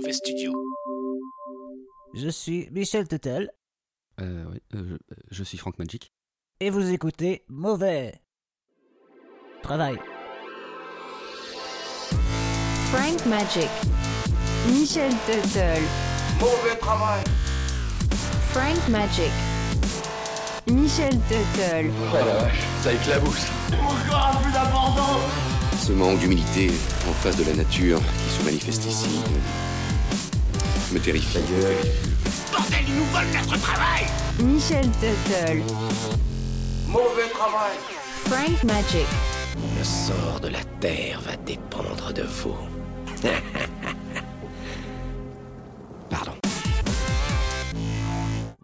mauvais studio. Je suis Michel Tuttle Euh, oui, euh, je, je suis Frank Magic. et vous écoutez Mauvais Travail. Frank Magic. Michel Tuttle. Mauvais travail. Frank Magic. Michel Tuttle. Oh la vache, ça éclabousse. Ce manque d'humilité en face de la nature qui se manifeste ici me, me terrifie. Bordel, ils nous volent notre travail Michel Tuttle. Mauvais travail. Frank Magic. Le sort de la terre va dépendre de vous. Pardon.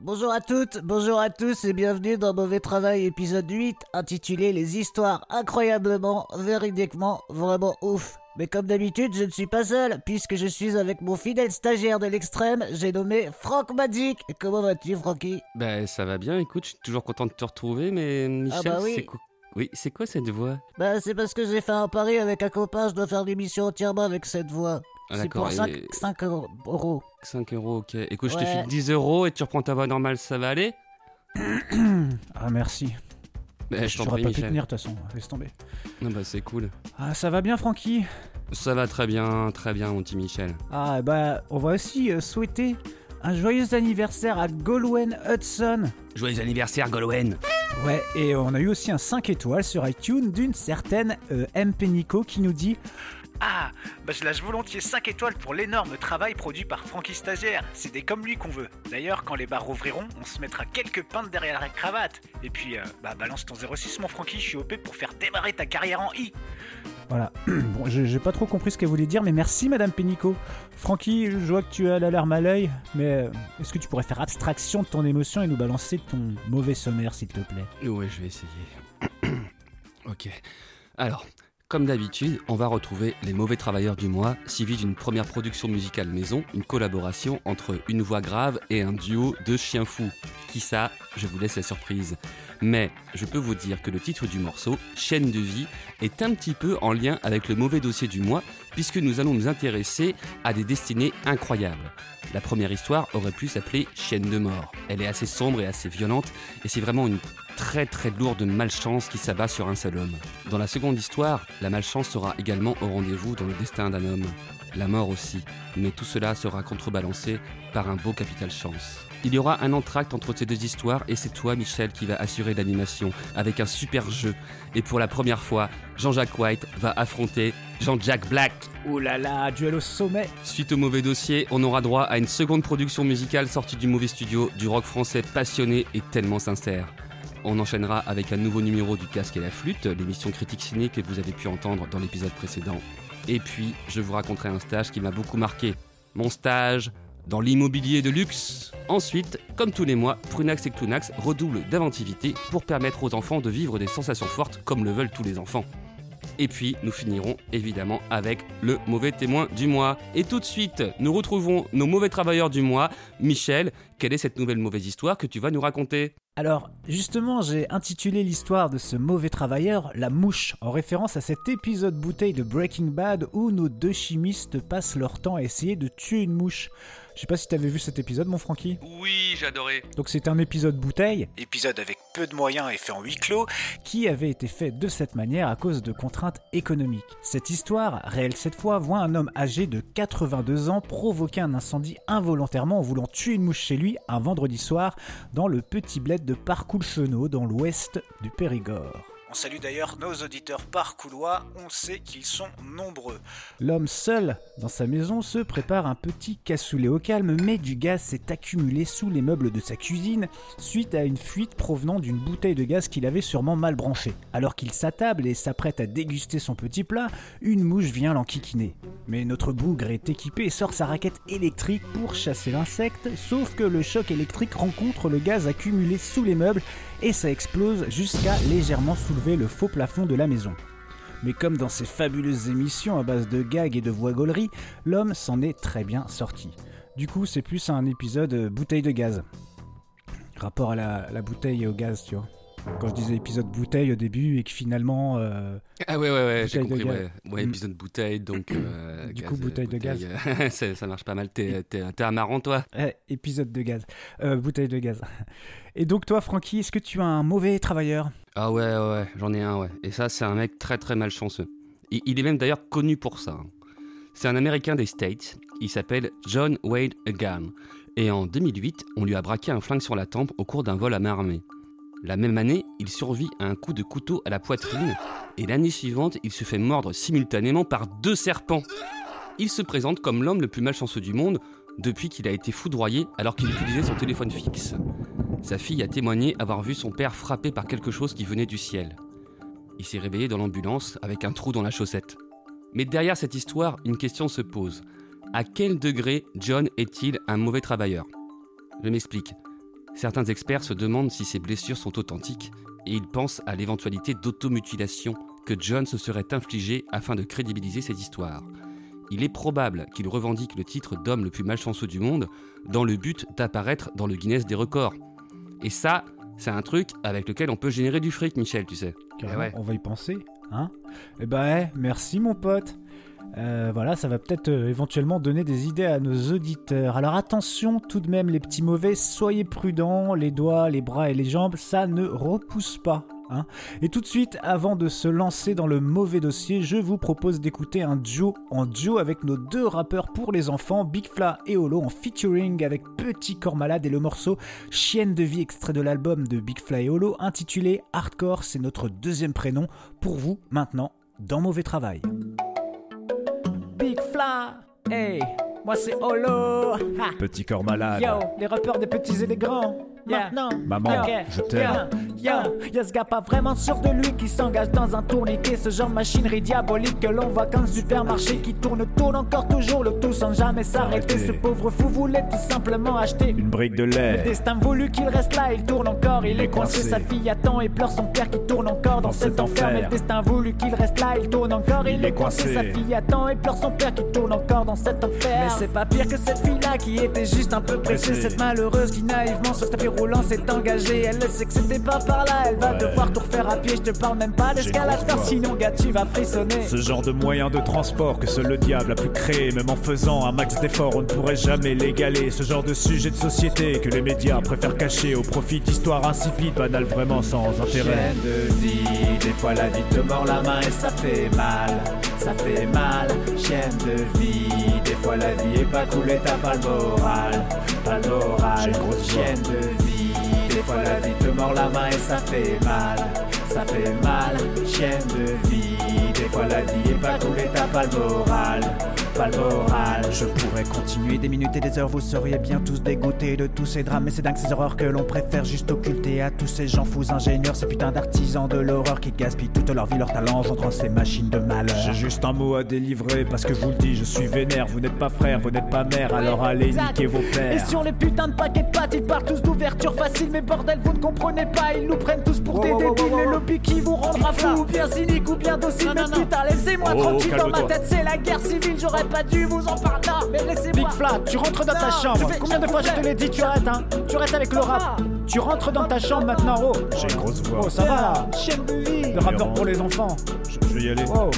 Bonjour à toutes, bonjour à tous et bienvenue dans Mauvais Travail épisode 8 intitulé Les histoires incroyablement, véridiquement, vraiment ouf. Mais comme d'habitude, je ne suis pas seul, puisque je suis avec mon fidèle stagiaire de l'extrême, j'ai nommé Franck Magic. Comment vas-tu, Francky? Ben, ça va bien, écoute, je suis toujours content de te retrouver, mais Michel, bah oui. c'est quoi Oui, c'est quoi cette voix? Bah, c'est parce que j'ai fait un pari avec un copain, je dois faire l'émission entièrement avec cette voix. Ah, c'est pour 5, et- 5 euros. 5 euros, ok. Écoute, je te file 10 euros et tu reprends ta voix normale, ça va aller? Ah merci. Ben, je t'en prie, pas pu Michel. tenir de toute façon, laisse tomber. Ah bah, c'est cool. Ah ça va bien Francky? Ça va très bien, très bien, mon petit Michel. Ah bah on va aussi euh, souhaiter un joyeux anniversaire à Golwen Hudson. Joyeux anniversaire, Golwen Ouais, et on a eu aussi un 5 étoiles sur iTunes d'une certaine euh, M. Pénico qui nous dit Ah, bah je lâche volontiers 5 étoiles pour l'énorme travail produit par Francky Stagiaire. C'est des comme lui qu'on veut. D'ailleurs, quand les bars rouvriront, on se mettra quelques pintes derrière la cravate. Et puis, euh, bah balance ton 06 mon Francky, je suis OP pour faire démarrer ta carrière en I. Voilà. bon, j'ai pas trop compris ce qu'elle voulait dire, mais merci Madame Pénico. Francky, je vois que tu as l'alarme à l'œil, mais euh, est-ce que tu pourrais faire abstraction de ton émotion et nous balancer ton mauvais sommaire s'il te plaît? Ouais, je vais essayer. ok. Alors, comme d'habitude, on va retrouver les mauvais travailleurs du mois, suivi d'une première production musicale maison, une collaboration entre une voix grave et un duo de chiens fous. Qui ça? Je vous laisse la surprise. Mais je peux vous dire que le titre du morceau, Chaîne de vie, est un petit peu en lien avec le mauvais dossier du mois, puisque nous allons nous intéresser à des destinées incroyables. La première histoire aurait pu s'appeler Chaîne de mort. Elle est assez sombre et assez violente, et c'est vraiment une très très lourde malchance qui s'abat sur un seul homme. Dans la seconde histoire, la malchance sera également au rendez-vous dans le destin d'un homme. La mort aussi, mais tout cela sera contrebalancé par un beau capital chance. Il y aura un entracte entre ces deux histoires et c'est toi Michel qui va assurer l'animation avec un super jeu. Et pour la première fois, Jean-Jacques White va affronter Jean-Jacques Black. Ouh là là, duel au sommet Suite au mauvais dossier, on aura droit à une seconde production musicale sortie du mauvais studio, du rock français passionné et tellement sincère. On enchaînera avec un nouveau numéro du casque et la flûte, l'émission critique ciné que vous avez pu entendre dans l'épisode précédent. Et puis, je vous raconterai un stage qui m'a beaucoup marqué. Mon stage dans l'immobilier de luxe. Ensuite, comme tous les mois, Prunax et Clunax redoublent d'inventivité pour permettre aux enfants de vivre des sensations fortes comme le veulent tous les enfants. Et puis, nous finirons évidemment avec le mauvais témoin du mois. Et tout de suite, nous retrouvons nos mauvais travailleurs du mois. Michel, quelle est cette nouvelle mauvaise histoire que tu vas nous raconter? Alors, justement, j'ai intitulé l'histoire de ce mauvais travailleur La Mouche, en référence à cet épisode bouteille de Breaking Bad où nos deux chimistes passent leur temps à essayer de tuer une mouche. Je sais pas si t'avais vu cet épisode, mon Francky? Oui, j'adorais. Donc c'est un épisode bouteille Épisode avec peu de moyens et fait en huis clos. qui avait été fait de cette manière à cause de contraintes économiques. Cette histoire, réelle cette fois, voit un homme âgé de 82 ans provoquer un incendie involontairement en voulant tuer une mouche chez lui un vendredi soir dans le petit bled de Parcoulchenot dans l'ouest du Périgord. Salue d'ailleurs nos auditeurs parcoulois, on sait qu'ils sont nombreux. L'homme seul dans sa maison se prépare un petit cassoulet au calme, mais du gaz s'est accumulé sous les meubles de sa cuisine suite à une fuite provenant d'une bouteille de gaz qu'il avait sûrement mal branchée. Alors qu'il s'attable et s'apprête à déguster son petit plat, une mouche vient l'enquiquiner. Mais notre bougre est équipé et sort sa raquette électrique pour chasser l'insecte, sauf que le choc électrique rencontre le gaz accumulé sous les meubles et ça explose jusqu'à légèrement soulever le faux plafond de la maison. Mais comme dans ces fabuleuses émissions à base de gags et de voix gaulerie, l'homme s'en est très bien sorti. Du coup, c'est plus un épisode euh, bouteille de gaz. Rapport à la, la bouteille au gaz, tu vois. Quand je disais épisode bouteille au début et que finalement. euh, Ah ouais, ouais, ouais, j'ai compris. Ouais, ouais Mm. épisode bouteille, donc. euh, Du gaz, coup, bouteille de gaz. ça, ça marche pas mal. T'es t'es- t'es un marrant, toi? Eh, épisode de gaz. Bouteille de gaz. Et donc, toi, Francky, est-ce que tu as un mauvais travailleur? Ah ouais, ouais, j'en ai un, ouais. Et ça, c'est un mec très très malchanceux. Il, est même d'ailleurs connu pour ça. hein. C'est un Américain des States. Il s'appelle John Wade Gunn. Et en 2008, on lui a braqué un flingue sur la tempe au cours d'un vol à main armée. La même année, il survit à un coup de couteau à la poitrine. Et l'année suivante, il se fait mordre simultanément par deux serpents. Il se présente comme l'homme le plus malchanceux du monde depuis qu'il a été foudroyé alors qu'il utilisait son téléphone fixe. Sa fille a témoigné avoir vu son père frappé par quelque chose qui venait du ciel. Il s'est réveillé dans l'ambulance avec un trou dans la chaussette. Mais derrière cette histoire, une question se pose. À quel degré John est-il un mauvais travailleur? Je m'explique. Certains experts se demandent si ces blessures sont authentiques et ils pensent à l'éventualité d'automutilation que John se serait infligé afin de crédibiliser cette histoire. Il est probable qu'il revendique le titre d'homme le plus malchanceux du monde dans le but d'apparaître dans le Guinness des records. Et ça, c'est un truc avec lequel on peut générer du fric, Michel, tu sais. Carrément, ouais. On va y penser. Hein Eh ben, eh, merci, mon pote. Euh, voilà, ça va peut-être euh, éventuellement donner des idées à nos auditeurs. Alors attention tout de même les petits mauvais, soyez prudents, les doigts, les bras et les jambes, ça ne repousse pas. Hein. et tout de suite, avant de se lancer dans le mauvais dossier, je vous propose d'écouter un duo en duo avec nos deux rappeurs pour les enfants, Big Fla et Holo, en featuring avec Petit Corps Malade et le morceau Chienne de vie extrait de l'album de Big Fla et Holo intitulé Hardcore, c'est notre deuxième prénom pour vous maintenant dans Mauvais Travail. Big Fla, hey, moi c'est Holo. Ha. Petit corps malade. Yo, les rappeurs des petits et des grands. Maintenant, Maman, Ok. je t'aime. Yo, yo, ce gars pas vraiment sûr de lui qui s'engage dans un tourniquet. Ce genre de machinerie diabolique que l'on voit qu'un supermarché qui tourne, tourne encore toujours le tout sans jamais s'arrêter. Ce pauvre fou voulait tout simplement acheter Une brique de le lait. destin voulu qu'il reste là, il tourne encore, il, est coincé. coincé. Sa fille attend et pleure son père qui tourne encore dans, Dans cet enfer. Mais le destin voulu qu'il reste là, il tourne encore, il, Il est coincé. coincé. Sa fille attend et pleure son père qui tourne encore dans cet enfer. Mais c'est pas pire que cette fille-là qui était juste un peu pressée. Cette malheureuse qui naïvement sur ce tapis roulant s'est engagée. Elle le sait que c'était pas par là, elle va Ouais. devoir tout refaire à pied. Je te parle même pas voix. sinon gars tu vas frissonner. Ce genre de moyen de transport que seul le diable a pu créer, même en faisant un max d'efforts, on ne pourrait jamais l'égaler. Ce genre de sujet de société que les médias préfèrent cacher au profit d'histoires insipides, banales vraiment sans intérêt. De vie, des fois la vie te mord la main et ça fait mal, ça fait mal. Chienne de vie, des fois la vie est pas cool et t'as pas le moral, pas une grosse. Chienne de vie, des fois la vie te mord la main et ça fait mal, ça fait mal. Chienne de vie, des fois la vie est pas cool et t'as pas le moral. Pas le moral. Je pourrais continuer des minutes et des heures, vous seriez bien tous dégoûtés de tous ces drames. Mais c'est dingue ces horreurs que l'on préfère juste occulter à tous ces gens fous ingénieurs, ces putains d'artisans de l'horreur qui gaspillent toute leur vie, leur talent, engendrant ces machines de malheur. J'ai juste un mot à délivrer parce que je vous le dis, je suis vénère. Vous n'êtes pas frère, vous n'êtes pas mère, alors allez exact. niquer vos Et pères. sur les putains de paquets de pâtes, ils parlent tous d'ouverture facile, mais bordel, vous ne comprenez pas, ils nous prennent tous pour des débiles. Le lobby qui vous rendra fou, ou bien cynique, ou bien docile. Mais putain, laissez-moi Oh, tranquille dans ma tête, c'est la guerre civile, j'aurais pas dû vous en parler. là, mais laissez-moi. Big Flat, tu rentres dans ta chambre. vais- Combien de fois je te l'ai dit, tu arrêtes, hein Tu arrêtes avec le rap. Tu rentres dans ta chambre maintenant, oh. J'ai une grosse voix. Oh, ça va là. Chienne de vie. Le rappeur pour les enfants. Je, je vais y aller. Oh,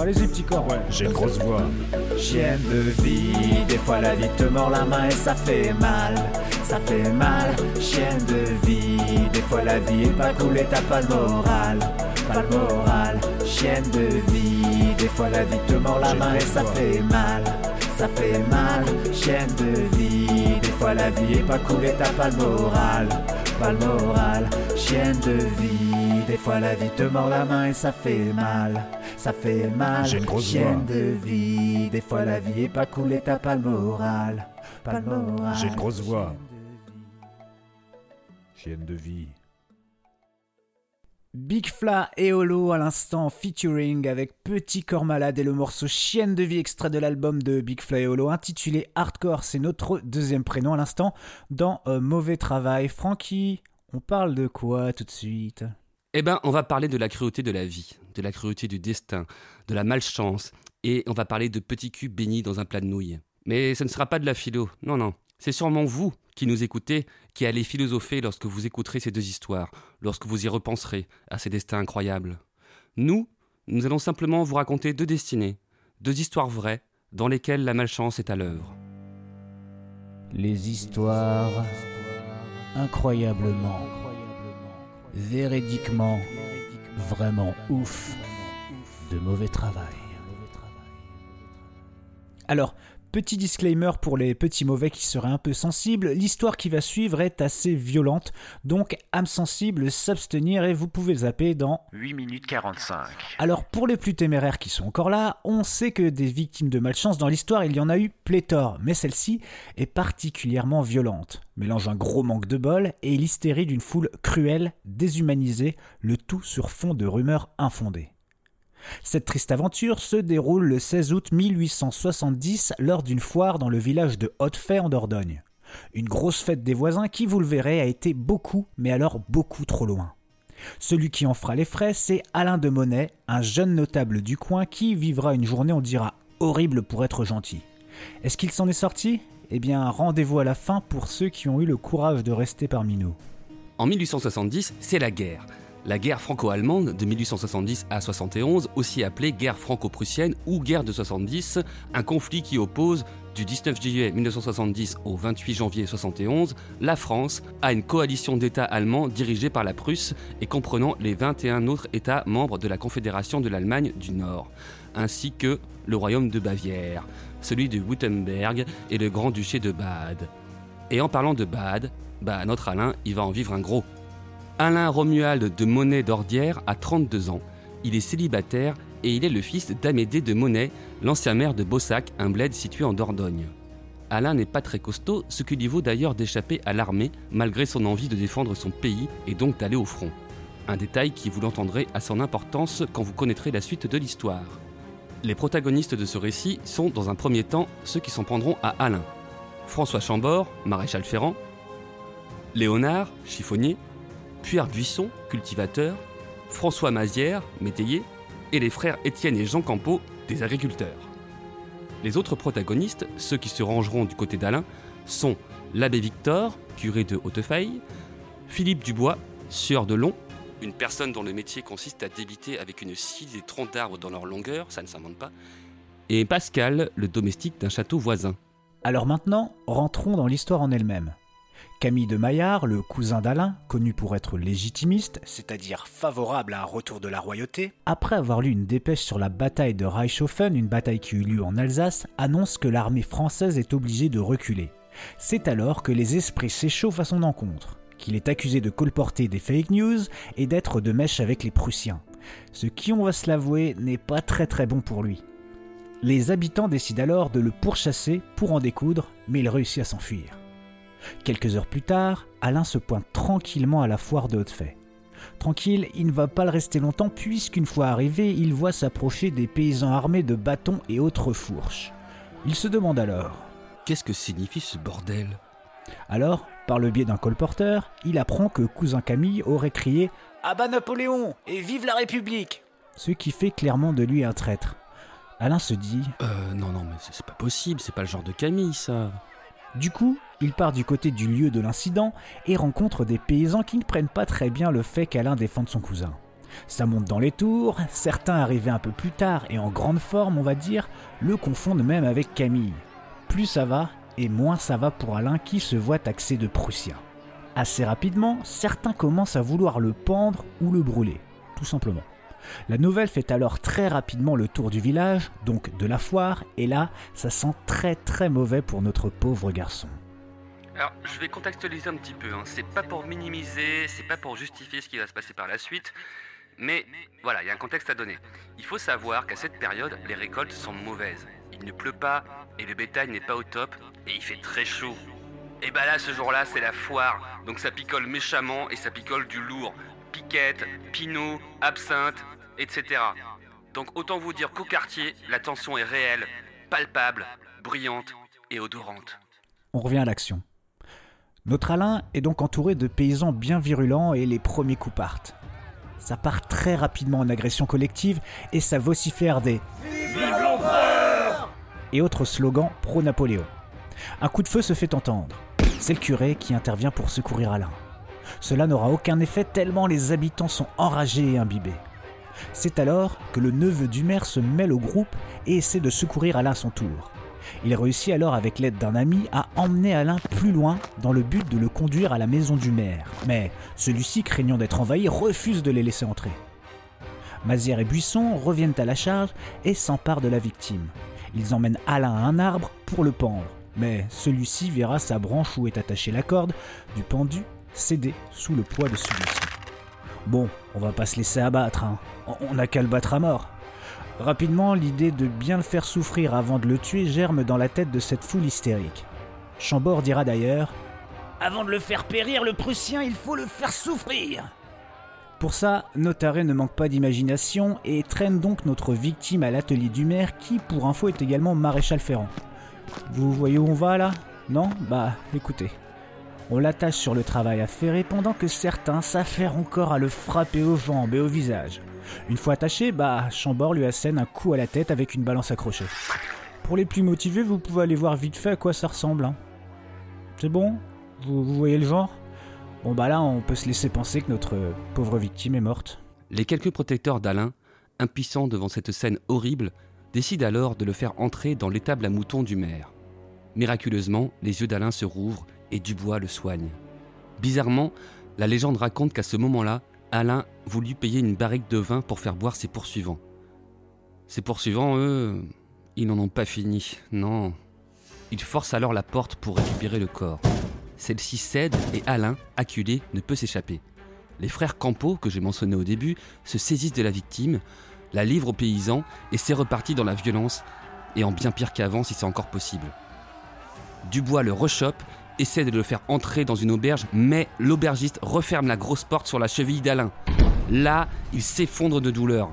allez-y, petit corps. Ouais, j'ai une grosse voix. Chienne de vie, des fois la vie te mord la main et ça fait mal, ça fait mal. Chienne de vie, des fois la vie est pas cool et t'as pas le moral, pas le moral. Chienne de vie, des fois la vie te mord la main et ça fait mal, ça fait mal. Chienne de vie, des fois la vie est pas cool et t'as pas le moral, pas le moral. Chienne de vie, des fois la vie te mord la main et ça fait mal, ça fait mal. J'ai une grosse voix. de vie, des fois la vie est pas cool et t'as pas le moral, pas le moral. J'ai une grosse voix. Chienne de vie. Big Fla et Holo à l'instant featuring avec Petit Corps Malade et le morceau Chienne de vie extrait de l'album de Big Fla et Holo intitulé Hardcore, c'est notre deuxième prénom à l'instant dans euh, Mauvais Travail. Francky, on parle de quoi tout de suite? Eh ben, on va parler de la cruauté de la vie, de la cruauté du destin, de la malchance, et on va parler de petits culs bénis dans un plat de nouilles. Mais ce ne sera pas de la philo, non, non. C'est sûrement vous qui nous écoutez, qui allez philosopher lorsque vous écouterez ces deux histoires, lorsque vous y repenserez à ces destins incroyables. Nous, nous allons simplement vous raconter deux destinées, deux histoires vraies, dans lesquelles la malchance est à l'œuvre. Les histoires incroyablement, véridiquement, vraiment ouf de mauvais travail. Alors, petit disclaimer pour les petits mauvais qui seraient un peu sensibles, l'histoire qui va suivre est assez violente, donc âme sensible, s'abstenir et vous pouvez zapper dans 8 minutes 45. alors pour les plus téméraires qui sont encore là, on sait que des victimes de malchance dans l'histoire, il y en a eu pléthore, mais celle-ci est particulièrement violente. Mélange un gros manque de bol et l'hystérie d'une foule cruelle, déshumanisée, le tout sur fond de rumeurs infondées. Cette triste aventure se déroule le 16 août 1870 lors d'une foire dans le village de Hautefay en Dordogne. Une grosse fête des voisins qui, vous le verrez, a été beaucoup, mais alors beaucoup trop loin. Celui qui en fera les frais, c'est Alain de Monet, un jeune notable du coin qui vivra une journée, on dira, horrible pour être gentil. Est-ce qu'il s'en est sorti? Eh bien, rendez-vous à la fin pour ceux qui ont eu le courage de rester parmi nous. En 1870, c'est la guerre. La guerre franco-allemande de 1870 à 71, aussi appelée guerre franco-prussienne ou guerre de 70, un conflit qui oppose du 19 juillet 1970 au 28 janvier 71 la France à une coalition d'États allemands dirigée par la Prusse et comprenant les 21 autres États membres de la Confédération de l'Allemagne du Nord, ainsi que le royaume de Bavière, celui de Württemberg et le Grand-Duché de Bade. Et en parlant de Bade, bah notre Alain, il va en vivre un gros. Alain Romuald de Monet d'Ordière a 32 ans. Il est célibataire et il est le fils d'Amédée de Monet, l'ancien maire de Bossac, un bled situé en Dordogne. Alain n'est pas très costaud, ce qui lui vaut d'ailleurs d'échapper à l'armée malgré son envie de défendre son pays et donc d'aller au front. Un détail qui, vous l'entendrez, a son importance quand vous connaîtrez la suite de l'histoire. Les protagonistes de ce récit sont, dans un premier temps, ceux qui s'en prendront à Alain. François Chambord, maréchal ferrant, Léonard, chiffonnier, Pierre Buisson, cultivateur, François Mazière, métayer, et les frères Étienne et Jean Campeau, des agriculteurs. Les autres protagonistes, ceux qui se rangeront du côté d'Alain, sont l'abbé Victor, curé de Hautefeuille, Philippe Dubois, sieur de Long, une personne dont le métier consiste à débiter avec une scie des troncs d'arbres dans leur longueur, ça ne s'invente pas, et Pascal, le domestique d'un château voisin. Alors maintenant, rentrons dans l'histoire en elle-même. Camille de Maillard, le cousin d'Alain, connu pour être légitimiste, c'est-à-dire favorable à un retour de la royauté, après avoir lu une dépêche sur la bataille de Reichshofen, une bataille qui eut lieu en Alsace, annonce que l'armée française est obligée de reculer. C'est alors que les esprits s'échauffent à son encontre, qu'il est accusé de colporter des fake news et d'être de mèche avec les Prussiens. Ce qui, on va se l'avouer, n'est pas très très bon pour lui. Les habitants décident alors de le pourchasser pour en découdre, mais il réussit à s'enfuir. Quelques heures plus tard, Alain se pointe tranquillement à la foire de Hautefay. Tranquille, il ne va pas le rester longtemps puisqu'une fois arrivé, il voit s'approcher des paysans armés de bâtons et autres fourches. Il se demande alors. Qu'est-ce que signifie ce bordel? Alors, par le biais d'un colporteur, il apprend que cousin Camille aurait crié À bas Napoléon et vive la République Ce qui fait clairement de lui un traître. Alain se dit Euh, non, non, mais c'est pas possible, c'est pas le genre de Camille, ça. Du coup, il part du côté du lieu de l'incident et rencontre des paysans qui ne prennent pas très bien le fait qu'Alain défende son cousin. Ça monte dans les tours, certains arrivés un peu plus tard et en grande forme, on va dire, le confondent même avec Camille. Plus ça va, et moins ça va pour Alain qui se voit taxé de Prussien. Assez rapidement, certains commencent à vouloir le pendre ou le brûler, tout simplement. La nouvelle fait alors très rapidement le tour du village, donc de la foire, et là, ça sent très très mauvais pour notre pauvre garçon. Alors, je vais contextualiser un petit peu. Hein. C'est pas pour minimiser, c'est pas pour justifier ce qui va se passer par la suite. Mais voilà, il y a un contexte à donner. Il faut savoir qu'à cette période, les récoltes sont mauvaises. Il ne pleut pas et le bétail n'est pas au top et il fait très chaud. Et bah là, ce jour-là, c'est la foire. Donc ça picole méchamment et ça picole du lourd. Piquette, pinot, absinthe, etc. Donc autant vous dire qu'au quartier, la tension est réelle, palpable, brillante et odorante. On revient à l'action. Notre Alain est donc entouré de paysans bien virulents et les premiers coups partent. Ça part très rapidement en agression collective et ça vocifère des et autres slogans pro-Napoléon. Un coup de feu se fait entendre. C'est le curé qui intervient pour secourir Alain. Cela n'aura aucun effet tellement les habitants sont enragés et imbibés. C'est alors que le neveu du maire se mêle au groupe et essaie de secourir Alain à son tour. Il réussit alors avec l'aide d'un ami à emmener Alain plus loin dans le but de le conduire à la maison du maire. Mais celui-ci, craignant d'être envahi, refuse de les laisser entrer. Mazière et Buisson reviennent à la charge et s'emparent de la victime. Ils emmènent Alain à un arbre pour le pendre, mais celui-ci verra sa branche où est attachée la corde du pendu céder sous le poids de celui-ci. Bon, on va pas se laisser abattre, hein. on n'a qu'à le battre à mort. Rapidement, l'idée de bien le faire souffrir avant de le tuer germe dans la tête de cette foule hystérique. Chambord dira d'ailleurs Avant de le faire périr, le Prussien, il faut le faire souffrir Pour ça, Notaré ne manque pas d'imagination et traîne donc notre victime à l'atelier du maire qui, pour info, est également maréchal Ferrand. Vous voyez où on va là? Non? Bah écoutez. On l'attache sur le travail à ferrer pendant que certains s'affairent encore à le frapper aux jambes et au visage. Une fois attaché, bah, Chambord lui assène un coup à la tête avec une balance accrochée. Pour les plus motivés, vous pouvez aller voir vite fait à quoi ça ressemble. hein. C'est bon? Vous, voyez le genre? Bon bah là, on peut se laisser penser que notre euh, pauvre victime est morte. Les quelques protecteurs d'Alain, impuissants devant cette scène horrible, décident alors de le faire entrer dans l'étable à moutons du maire. Miraculeusement, les yeux d'Alain se rouvrent et Dubois le soigne. Bizarrement, la légende raconte qu'à ce moment-là, Alain voulut payer une barrique de vin pour faire boire ses poursuivants. Ses poursuivants, eux, ils n'en ont pas fini, non. Ils forcent alors la porte pour récupérer le corps. Celle-ci cède et Alain, acculé, ne peut s'échapper. Les frères Campo, que j'ai mentionné au début, se saisissent de la victime, la livrent aux paysans et c'est reparti dans la violence et en bien pire qu'avant si c'est encore possible. Dubois le rechoppe, essaie de le faire entrer dans une auberge, mais l'aubergiste referme la grosse porte sur la cheville d'Alain. Là, il s'effondre de douleur.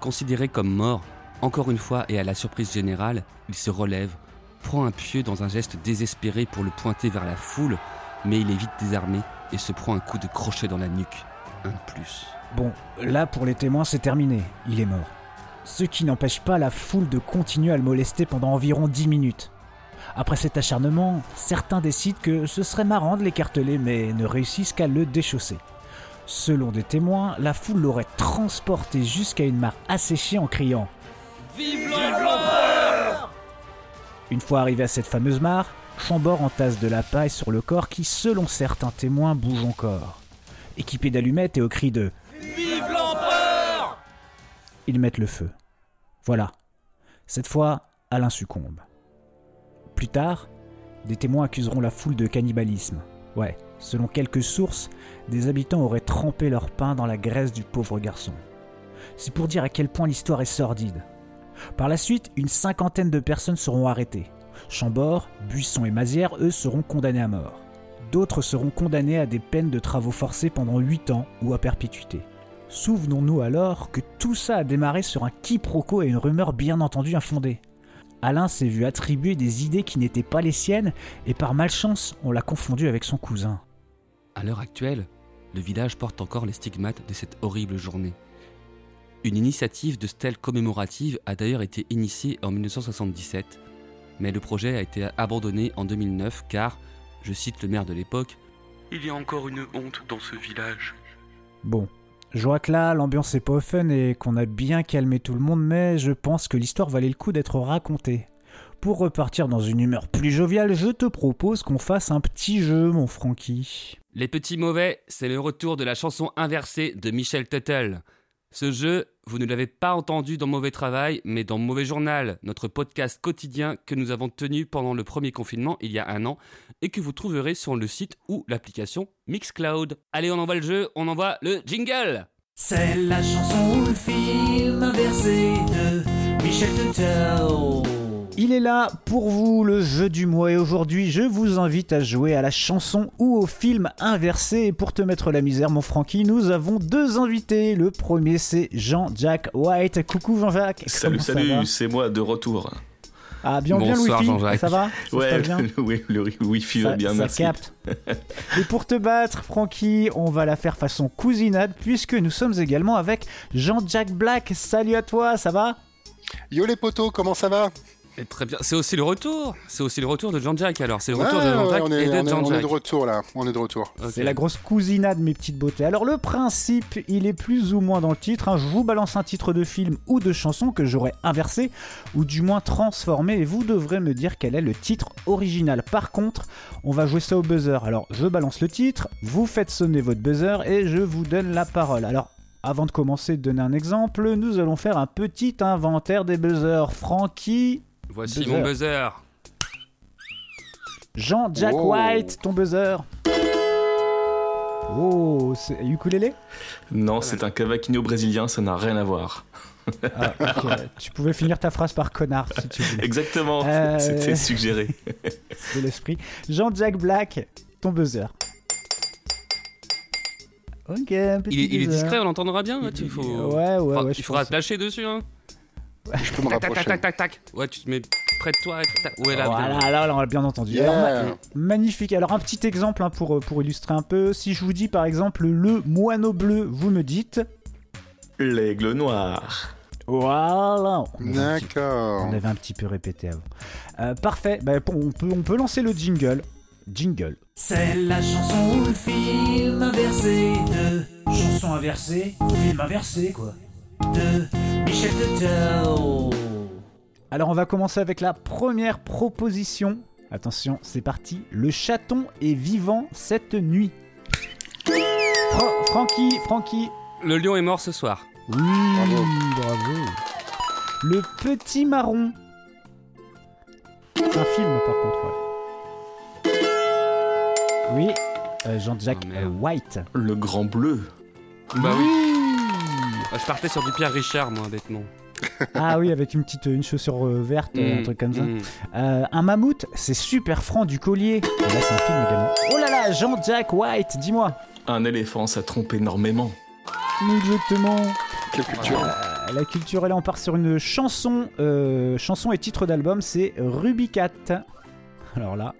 Considéré comme mort, encore une fois et à la surprise générale, il se relève, prend un pieu dans un geste désespéré pour le pointer vers la foule, mais il est vite désarmé et se prend un coup de crochet dans la nuque. Un de plus. Bon, là pour les témoins, c'est terminé. Il est mort. Ce qui n'empêche pas la foule de continuer à le molester pendant environ 10 minutes. Après cet acharnement, certains décident que ce serait marrant de l'écarteler, mais ne réussissent qu'à le déchausser. Selon des témoins, la foule l'aurait transporté jusqu'à une mare asséchée en criant Vive l'empereur Une fois arrivé à cette fameuse mare, Chambord entasse de la paille sur le corps qui, selon certains témoins, bouge encore. Équipé d'allumettes et au cri de Vive l'empereur ils mettent le feu. Voilà. Cette fois, Alain succombe. Plus tard, des témoins accuseront la foule de cannibalisme. Ouais, selon quelques sources, des habitants auraient trempé leur pain dans la graisse du pauvre garçon. C'est pour dire à quel point l'histoire est sordide. Par la suite, une cinquantaine de personnes seront arrêtées. Chambord, Buisson et Mazière, eux, seront condamnés à mort. D'autres seront condamnés à des peines de travaux forcés pendant 8 ans ou à perpétuité. Souvenons-nous alors que tout ça a démarré sur un quiproquo et une rumeur bien entendu infondée. Alain s'est vu attribuer des idées qui n'étaient pas les siennes et par malchance, on l'a confondu avec son cousin. À l'heure actuelle, le village porte encore les stigmates de cette horrible journée. Une initiative de stèle commémorative a d'ailleurs été initiée en 1977, mais le projet a été abandonné en 2009 car, je cite le maire de l'époque, Il y a encore une honte dans ce village. Bon, je vois que là, l'ambiance est pas fun et qu'on a bien calmé tout le monde, mais je pense que l'histoire valait le coup d'être racontée. Pour repartir dans une humeur plus joviale, je te propose qu'on fasse un petit jeu, mon Francky. Les petits mauvais, c'est le retour de la chanson inversée de Michel Tuttle. Ce jeu, vous ne l'avez pas entendu dans Mauvais Travail, mais dans Mauvais Journal, notre podcast quotidien que nous avons tenu pendant le premier confinement il y a un an et que vous trouverez sur le site ou l'application Mixcloud. Allez, on envoie le jeu, on envoie le jingle C'est la chanson ou le film inversé de Michel Tuttle. Il est là pour vous, le jeu du mois, et aujourd'hui, je vous invite à jouer à la chanson ou au film inversé. Et pour te mettre la misère, mon Francky, nous avons deux invités. Le premier, c'est Jean-Jacques White. Coucou Jean-Jacques. Salut, salut, c'est moi de retour. Ah, bien, bien, Bonsoir, Wi-Fi. Jean-Jacques. Ça va Ça Ouais, bien oui, le wifi va bien, ça merci. capte. Et pour te battre, Francky, on va la faire façon cousinade, puisque nous sommes également avec Jean-Jacques Black. Salut à toi, ça va? Yo les potos, comment ça va? Et très bien. C'est aussi le retour. C'est aussi le retour de Jean-Jacques alors. C'est le Ouais, retour de Jean-Jacques on, est, et on, de on est de retour là, on est de retour. C'est la grosse cousinade, mes petites beautés. Alors le principe, il est plus ou moins dans le titre. hein. Je vous balance un titre de film ou de chanson que j'aurais inversé, ou du moins transformé, et vous devrez me dire quel est le titre original. Par contre, on va jouer ça au buzzer. Alors je balance le titre, vous faites sonner votre buzzer, et je vous donne la parole. Alors... Avant de commencer de donner un exemple, nous allons faire un petit inventaire des buzzers. Frankie, Voici Buzzer. mon buzzer. Jean-Jack Oh. White, ton buzzer. Oh, c'est ukulélé? Non, c'est un cavaquinho brésilien, ça n'a rien à voir. Ah, tu pouvais finir ta phrase par connard si tu voulais. Exactement, Euh, c'était suggéré. C'est l'esprit. Jean-Jack Black, ton buzzer. Ok, un petit Il, est- il est buzzer. discret, on l'entendra bien. hein, tu- faut... Ouais, ouais, ouais. il faudra pense. te lâcher dessus. Hein. Je peux me Tac, tac, tac, rapprocher. tac, tac, tac. Ouais, tu te mets près de toi. tac. Ouais, là, Voilà, bien. là, là, on l'a bien entendu. Yeah. Alors, ma- magnifique. Alors, un petit exemple hein, pour, pour illustrer un peu. Si je vous dis par exemple le moineau bleu, vous me dites. L'aigle noir. Voilà. On avait un petit- D'accord. On avait un petit peu répété avant. Euh, parfait, bah, on, peut, on peut lancer le jingle. Jingle. C'est la chanson ou le film inversé de chanson inversée, film inversé quoi. De. Alors on va commencer avec la première proposition. Attention, c'est parti. Le chaton est vivant cette nuit. Fra- Francky, Francky. Le lion est mort ce soir. Oui, bravo. Le petit marron. C'est un film par contre. ouais. Oui, euh, Jean-Jacques Oh, White. Le grand bleu. Bah oui. Je partais sur du Pierre Richard, moi, bêtement. Ah oui, avec une petite une chaussure euh, verte, euh, un Mm, truc comme ça. mm. Euh, un mammouth, c'est super franc du collier. Et là, c'est un film également. Oh là là, Jean-Jack White, dis-moi. Un éléphant, ça trompe énormément. Exactement. Quelle culture Euh, la culture, et là, on part sur une chanson. euh, chanson et titre d'album, c'est Rubicat. Alors là.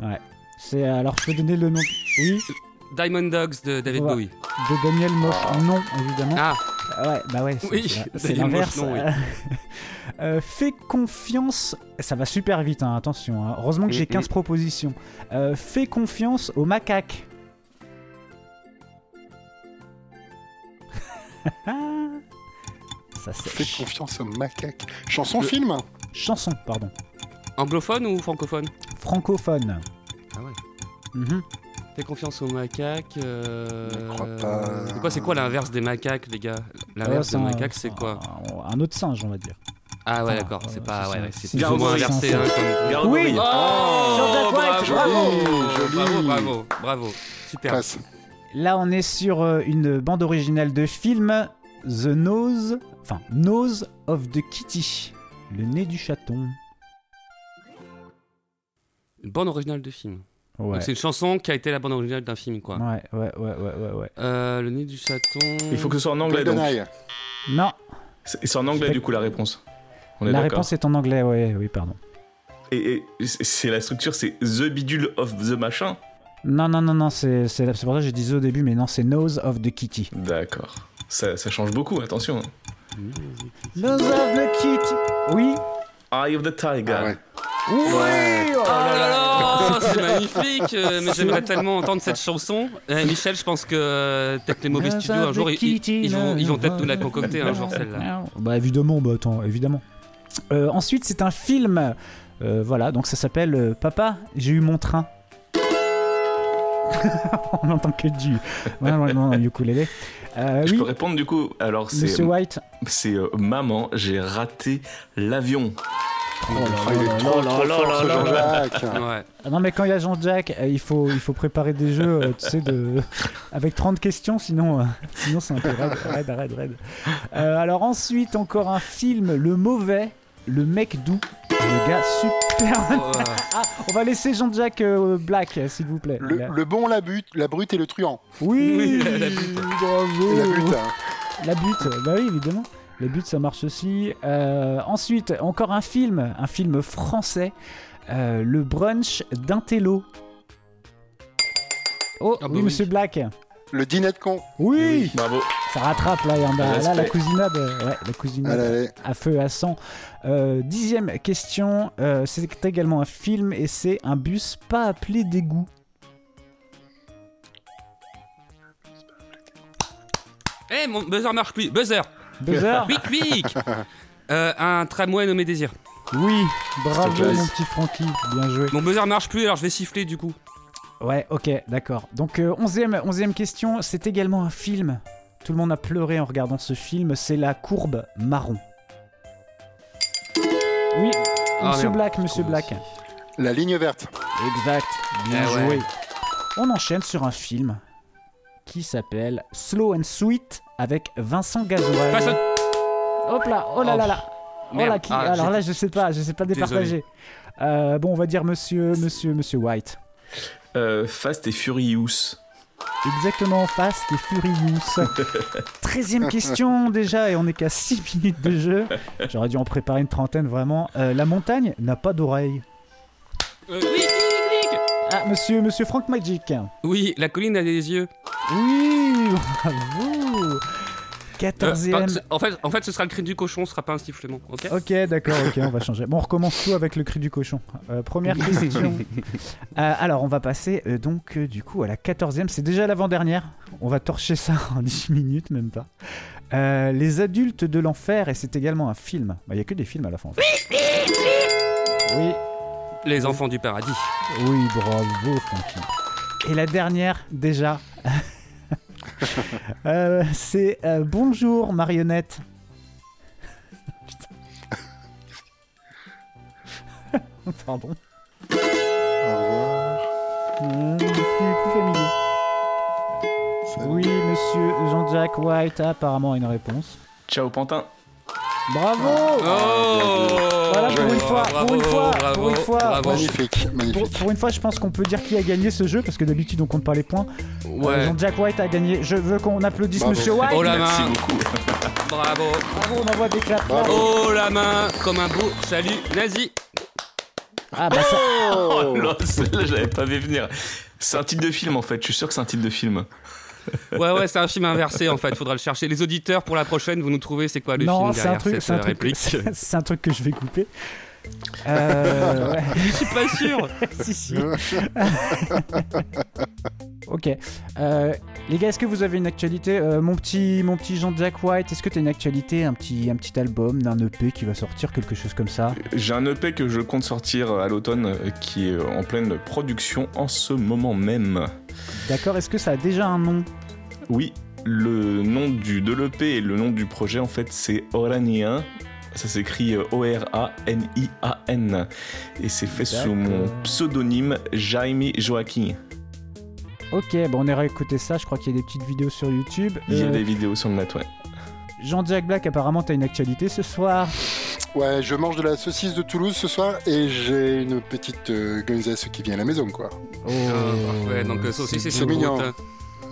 Ouais. C'est. Alors, je peux donner le nom. Oui, Diamond Dogs de David Voilà. Bowie. de Daniel Moche. Non, évidemment. Ah, Ouais, bah ouais, c'est Oui, c'est la- c'est Daniel l'inverse. Moche, non, oui. Euh, fais confiance, ça va super vite, hein, attention. hein. Heureusement que j'ai Mm, 15 propositions. Euh, fais confiance aux macaques. ça Fais confiance aux macaques. Chanson, Le- film? Chanson, pardon. anglophone ou francophone? Francophone. Ah ouais. Mhm. Fais confiance aux macaques. euh, Je crois pas. C'est quoi, c'est quoi l'inverse des macaques, les gars? L'inverse c'est des macaques, c'est quoi? un, un autre singe, on va dire. Ah ouais, d'accord. euh, C'est pas. c'est Ouais, c'est plus ou moins inversé. Hein, comme... Oui. Oh, White, bravo, joli, bravo, bravo, bravo, super. Passe. Là, on est sur euh, une bande originale de film The Nose, enfin Nose of the Kitty, le nez du chaton. Une bande originale de film. Ouais. Donc c'est une chanson qui a été la bande originale d'un film, quoi. Ouais, ouais, ouais, ouais, ouais, ouais. Euh, le nez du chaton. Il faut que ce soit en anglais, donc. Non, C'est c'est en anglais, du coup, la réponse. On est la réponse est en anglais, ouais, oui, pardon. Et, et c'est la structure, c'est The Bidule of the Machin. Non, non, non, non, c'est pour ça que j'ai dit au début, mais non, c'est Nose of the Kitty. D'accord. Ça, ça change beaucoup, attention. hein. Nose of the Kitty Oui Eye of the Tiger. Ah ouais. Oui Oh là là, c'est magnifique, euh, mais j'aimerais tellement entendre cette chanson. Eh, Michel, je pense que euh, peut-être les mauvais Nose studios, un jour, ils, ils- kitty, ils vont, ils vont peut-être nous la concocter un jour, celle-là. Bah évidemment, bah attends, évidemment. Euh, ensuite, c'est un film. euh, voilà, donc ça s'appelle euh, Papa, j'ai eu mon train. On n'entend que du. Ouais, ouais, non, ukulélé. Euh, Je oui, peux répondre, du coup Alors, c'est Monsieur White. c'est, euh, Maman, j'ai raté l'avion. Non, mais quand il y a Jean-Jacques, euh, il faut, il faut préparer des jeux, euh, tu sais, de... avec 30 questions, sinon, euh, sinon c'est un peu raide, raide, raide, raide. Euh, alors ensuite, encore un film, Le Mauvais, Le Mec Doux, le gars super... Ouais. Ah, on va laisser Jean-Jacques euh, Black, s'il vous plaît. Le, bon, la, but, la brute et le truand. Oui, Oui, la- la butte. bravo. Et la butte. hein. La butte, bah oui, évidemment. La butte, ça marche aussi. Euh, ensuite, encore un film, un film français, euh, Le Brunch d'Intello. Oh, Ah bah oui, oui. monsieur Black. Le dîner de con. Oui, Bravo. Ça rattrape là, il y en a- là la cousinade, euh, ouais, la cousinade Allez, allez. à feu et à sang. Euh, dixième question, euh, c'est également un film et c'est un bus pas appelé d'égout. Eh, mon buzzer marche plus. Buzzer Buzzer Quick, quick Euh, Un tramway nommé Désir. Oui, bravo mon petit Francky, bien joué. Mon buzzer marche plus, alors je vais siffler du coup. Ouais, ok, d'accord. Donc, euh, onzième, onzième question, c'est également un film. Tout le monde a pleuré en regardant ce film, c'est La courbe marron. Oui, Ah, Monsieur merde. Black, Monsieur Black. La ligne verte. Exact, bien Eh joué. ouais. On enchaîne sur un film qui s'appelle Slow and Sweet avec Vincent Gasoil. Face- Hop là, oh là là là. Oh là, Merde. qui- Ah, Alors là, je sais pas, je sais pas départager. Euh, bon, on va dire Monsieur, Monsieur, Monsieur White. Euh, Fast et Furious. Exactement, Fast et Furious. Treizième question déjà, et on est qu'à 6 minutes de jeu. J'aurais dû en préparer une trentaine vraiment. Euh, la montagne n'a pas d'oreille. Euh, quick Ah, monsieur, monsieur Frank Magic. Oui, la colline a des yeux. Oui, bravo. Euh, Quatorzième. pas- en, fait, en fait, ce sera le cri du cochon, ce sera pas un sifflement, ok? Ok, d'accord, ok, on va changer. Bon, on recommence tout avec le cri du cochon. Euh, première question. Euh, alors, on va passer euh, donc euh, du coup à la quatorzième. C'est déjà l'avant-dernière. On va torcher ça en 10 minutes, même pas. Euh, les adultes de l'enfer, et c'est également un film. Il n'y a que des films à la fin. en fait. Les enfants du paradis. oui, bravo, Francky. Et la dernière, déjà. Euh, c'est euh, Bonjour, marionnette. Putain. Pardon. Au revoir. Euh, plus, plus familier. Salut. Oui, monsieur Jean-Jacques White a apparemment une réponse. Ciao Pantin. Bravo Oh Voilà, pour une fois, Bravo, pour une fois, bravo, pour une fois. bravo. Magnifique, Pour, magnifique. pour une fois, je pense qu'on peut dire qui a gagné ce jeu, parce que d'habitude on compte pas les points. Euh, Ouais. Jean-Jacques White a gagné. Je veux qu'on applaudisse Bravo. monsieur White. Oh la Merci main beaucoup. Bravo Bravo, on envoie des claps. Bravo. Oh la main Comme un beau salut nazi Ah bah ça. Oh là, celle-là, je l'avais pas vu venir. C'est un titre de film en fait, je suis sûr que c'est un titre de film. Ouais, ouais, c'est un film inversé en fait, faudra le chercher. Les auditeurs, pour la prochaine, vous nous trouvez c'est quoi le non, film c'est un derrière truc, cette c'est un euh, truc, réplique c'est- un truc que je vais couper. Euh, ouais. Je suis pas sûr si, si. ok. Euh, les gars, est-ce que vous avez une actualité? Euh, Mon petit, mon petit Jean-Jack White, est-ce que tu as une actualité, un petit, un petit album d'un EP qui va sortir, quelque chose comme ça? J'ai un EP que je compte sortir à l'automne qui est en pleine production en ce moment même. D'accord, est-ce que ça a déjà un nom? Oui, le nom du, de l'EP et le nom du projet en fait c'est Oranian. Ça s'écrit euh, O-R-A-N-I-A-N. Et c'est fait sous mon pseudonyme Jaime Joaquin. Ok, bon, on ira écouter ça, je crois qu'il y a des petites vidéos sur YouTube. Il y a Euh, des vidéos sur le net, ouais. Jean-Jack Black, apparemment, t'as une actualité ce soir. Ouais, je mange de la saucisse de Toulouse ce soir et j'ai une petite euh, gonzesse qui vient à la maison, quoi. Oh, parfait, donc euh, saucisse et c'est mignon.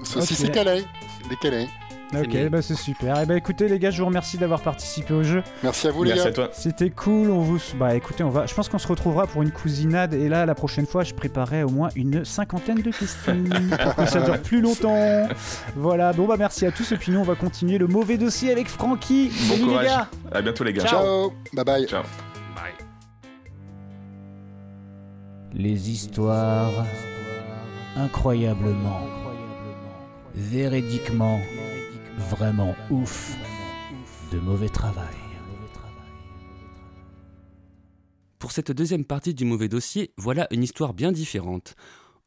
Saucisse Ok. et calais. Des calais. Ok, bien. bah c'est super. Et bah écoutez les gars, je vous remercie d'avoir participé au jeu. Merci à vous, les Merci gars. à toi. C'était cool, on vous... Bah écoutez, on va... je pense qu'on se retrouvera pour une cousinade, et là, la prochaine fois, je préparais au moins une cinquantaine de questions, pour que ça dure plus longtemps. Voilà, bon bah merci à tous, et puis nous, on va continuer le mauvais dossier avec Francky. Bon Salut les courage. gars À bientôt les gars. Ciao. Bye bye. Ciao. Bye. Les histoires incroyablement, véridiquement, vraiment ouf de mauvais travail. Pour cette deuxième partie du mauvais dossier, voilà une histoire bien différente,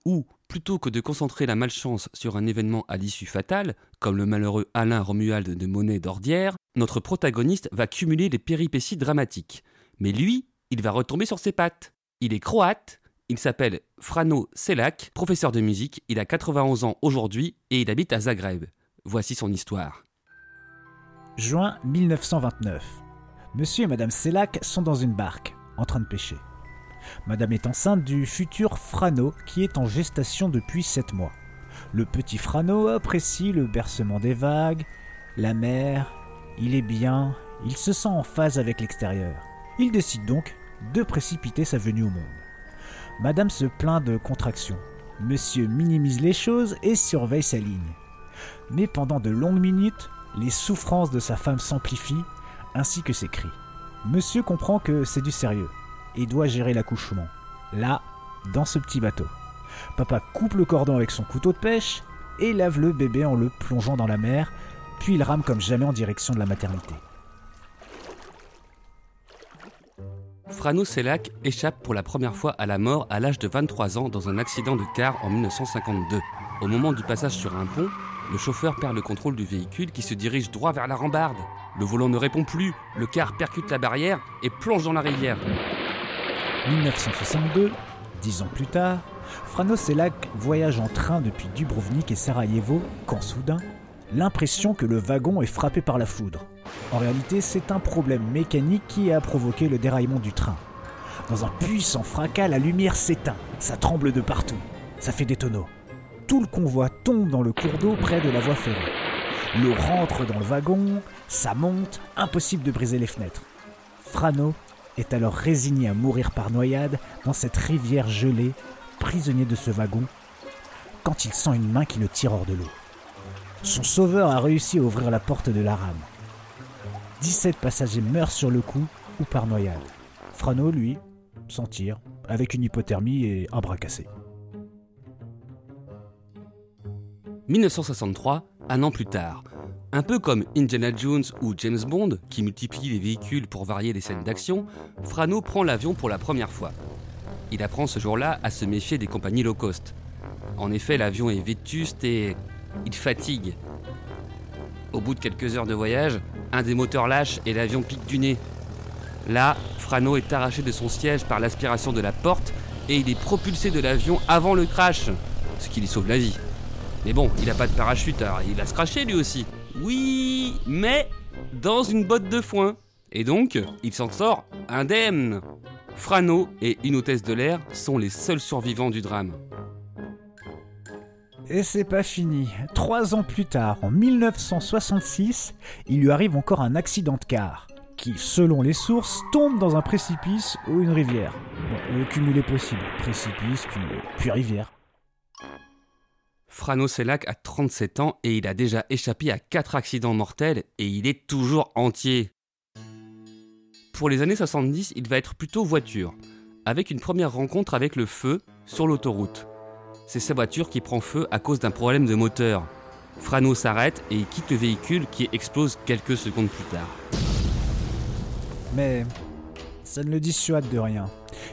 où, plutôt que de concentrer la malchance sur un événement à l'issue fatale, comme le malheureux Alain Romuald de Monet d'Ordière, notre protagoniste va cumuler les péripéties dramatiques. Mais lui, il va retomber sur ses pattes. Il est croate, il s'appelle Frano Selak, professeur de musique, il a 91 ans aujourd'hui et il habite à Zagreb. Voici son histoire. Juin 1929. Monsieur et Madame Selak sont dans une barque, en train de pêcher. Madame est enceinte du futur Frano, qui est en gestation depuis 7 mois. Le petit Frano apprécie le bercement des vagues, la mer, il est bien, il se sent en phase avec l'extérieur. Il décide donc de précipiter sa venue au monde. Madame se plaint de contraction. Monsieur minimise les choses et surveille sa ligne. Mais pendant de longues minutes, Les souffrances de sa femme s'amplifient, ainsi que ses cris. Monsieur comprend que c'est du sérieux et doit gérer l'accouchement. Là, dans ce petit bateau. Papa coupe le cordon avec son couteau de pêche et lave le bébé en le plongeant dans la mer, puis il rame comme jamais en direction de la maternité. Frano Selak échappe pour la première fois à la mort à l'âge de 23 ans dans un accident de car en 1952. Au moment du passage sur un pont, le chauffeur perd le contrôle du véhicule qui se dirige droit vers la rambarde. Le volant ne répond plus, le car percute la barrière et plonge dans la rivière. 1962, dix ans plus tard, Frano Selak voyage en train depuis Dubrovnik et Sarajevo quand soudain, l'impression que le wagon est frappé par la foudre. En réalité, c'est un problème mécanique qui a provoqué le déraillement du train. Dans un puissant fracas, la lumière s'éteint, ça tremble de partout, ça fait des tonneaux. Tout le convoi tombe dans le cours d'eau près de la voie ferrée. L'eau rentre dans le wagon, ça monte, impossible de briser les fenêtres. Frano est alors résigné à mourir par noyade dans cette rivière gelée, prisonnier de ce wagon, quand il sent une main qui le tire hors de l'eau. Son sauveur a réussi à ouvrir la porte de la rame. 17 passagers meurent sur le coup ou par noyade. Frano, lui, s'en tire, avec une hypothermie et un bras cassé. 1963, un an plus tard. Un peu comme Indiana Jones ou James Bond, qui multiplient les véhicules pour varier les scènes d'action, Frano prend l'avion pour la première fois. Il apprend ce jour-là à se méfier des compagnies low cost. En effet, l'avion est vétuste et il fatigue. Au bout de quelques heures de voyage, un des moteurs lâche et l'avion pique du nez. Là, Frano est arraché de son siège par l'aspiration de la porte et il est propulsé de l'avion avant le crash, ce qui lui sauve la vie. Mais bon, il a pas de parachute, alors il va se cracher lui aussi. Oui, mais dans une botte de foin. Et donc, il s'en sort indemne. Frano et une hôtesse de l'air sont les seuls survivants du drame. Et c'est pas fini. Trois ans plus tard, en 1966, il lui arrive encore un accident de car, qui, selon les sources, tombe dans un précipice ou une rivière. Bon, le cumul est possible. Précipice, puis, puis rivière. Frano Selak a 37 ans et il a déjà échappé à 4 accidents mortels et il est toujours entier. Pour les années 70, il va être plutôt voiture, avec une première rencontre avec le feu sur l'autoroute. C'est sa voiture qui prend feu à cause d'un problème de moteur. Frano s'arrête et quitte le véhicule qui explose quelques secondes plus tard. Mais ça ne le dissuade de rien.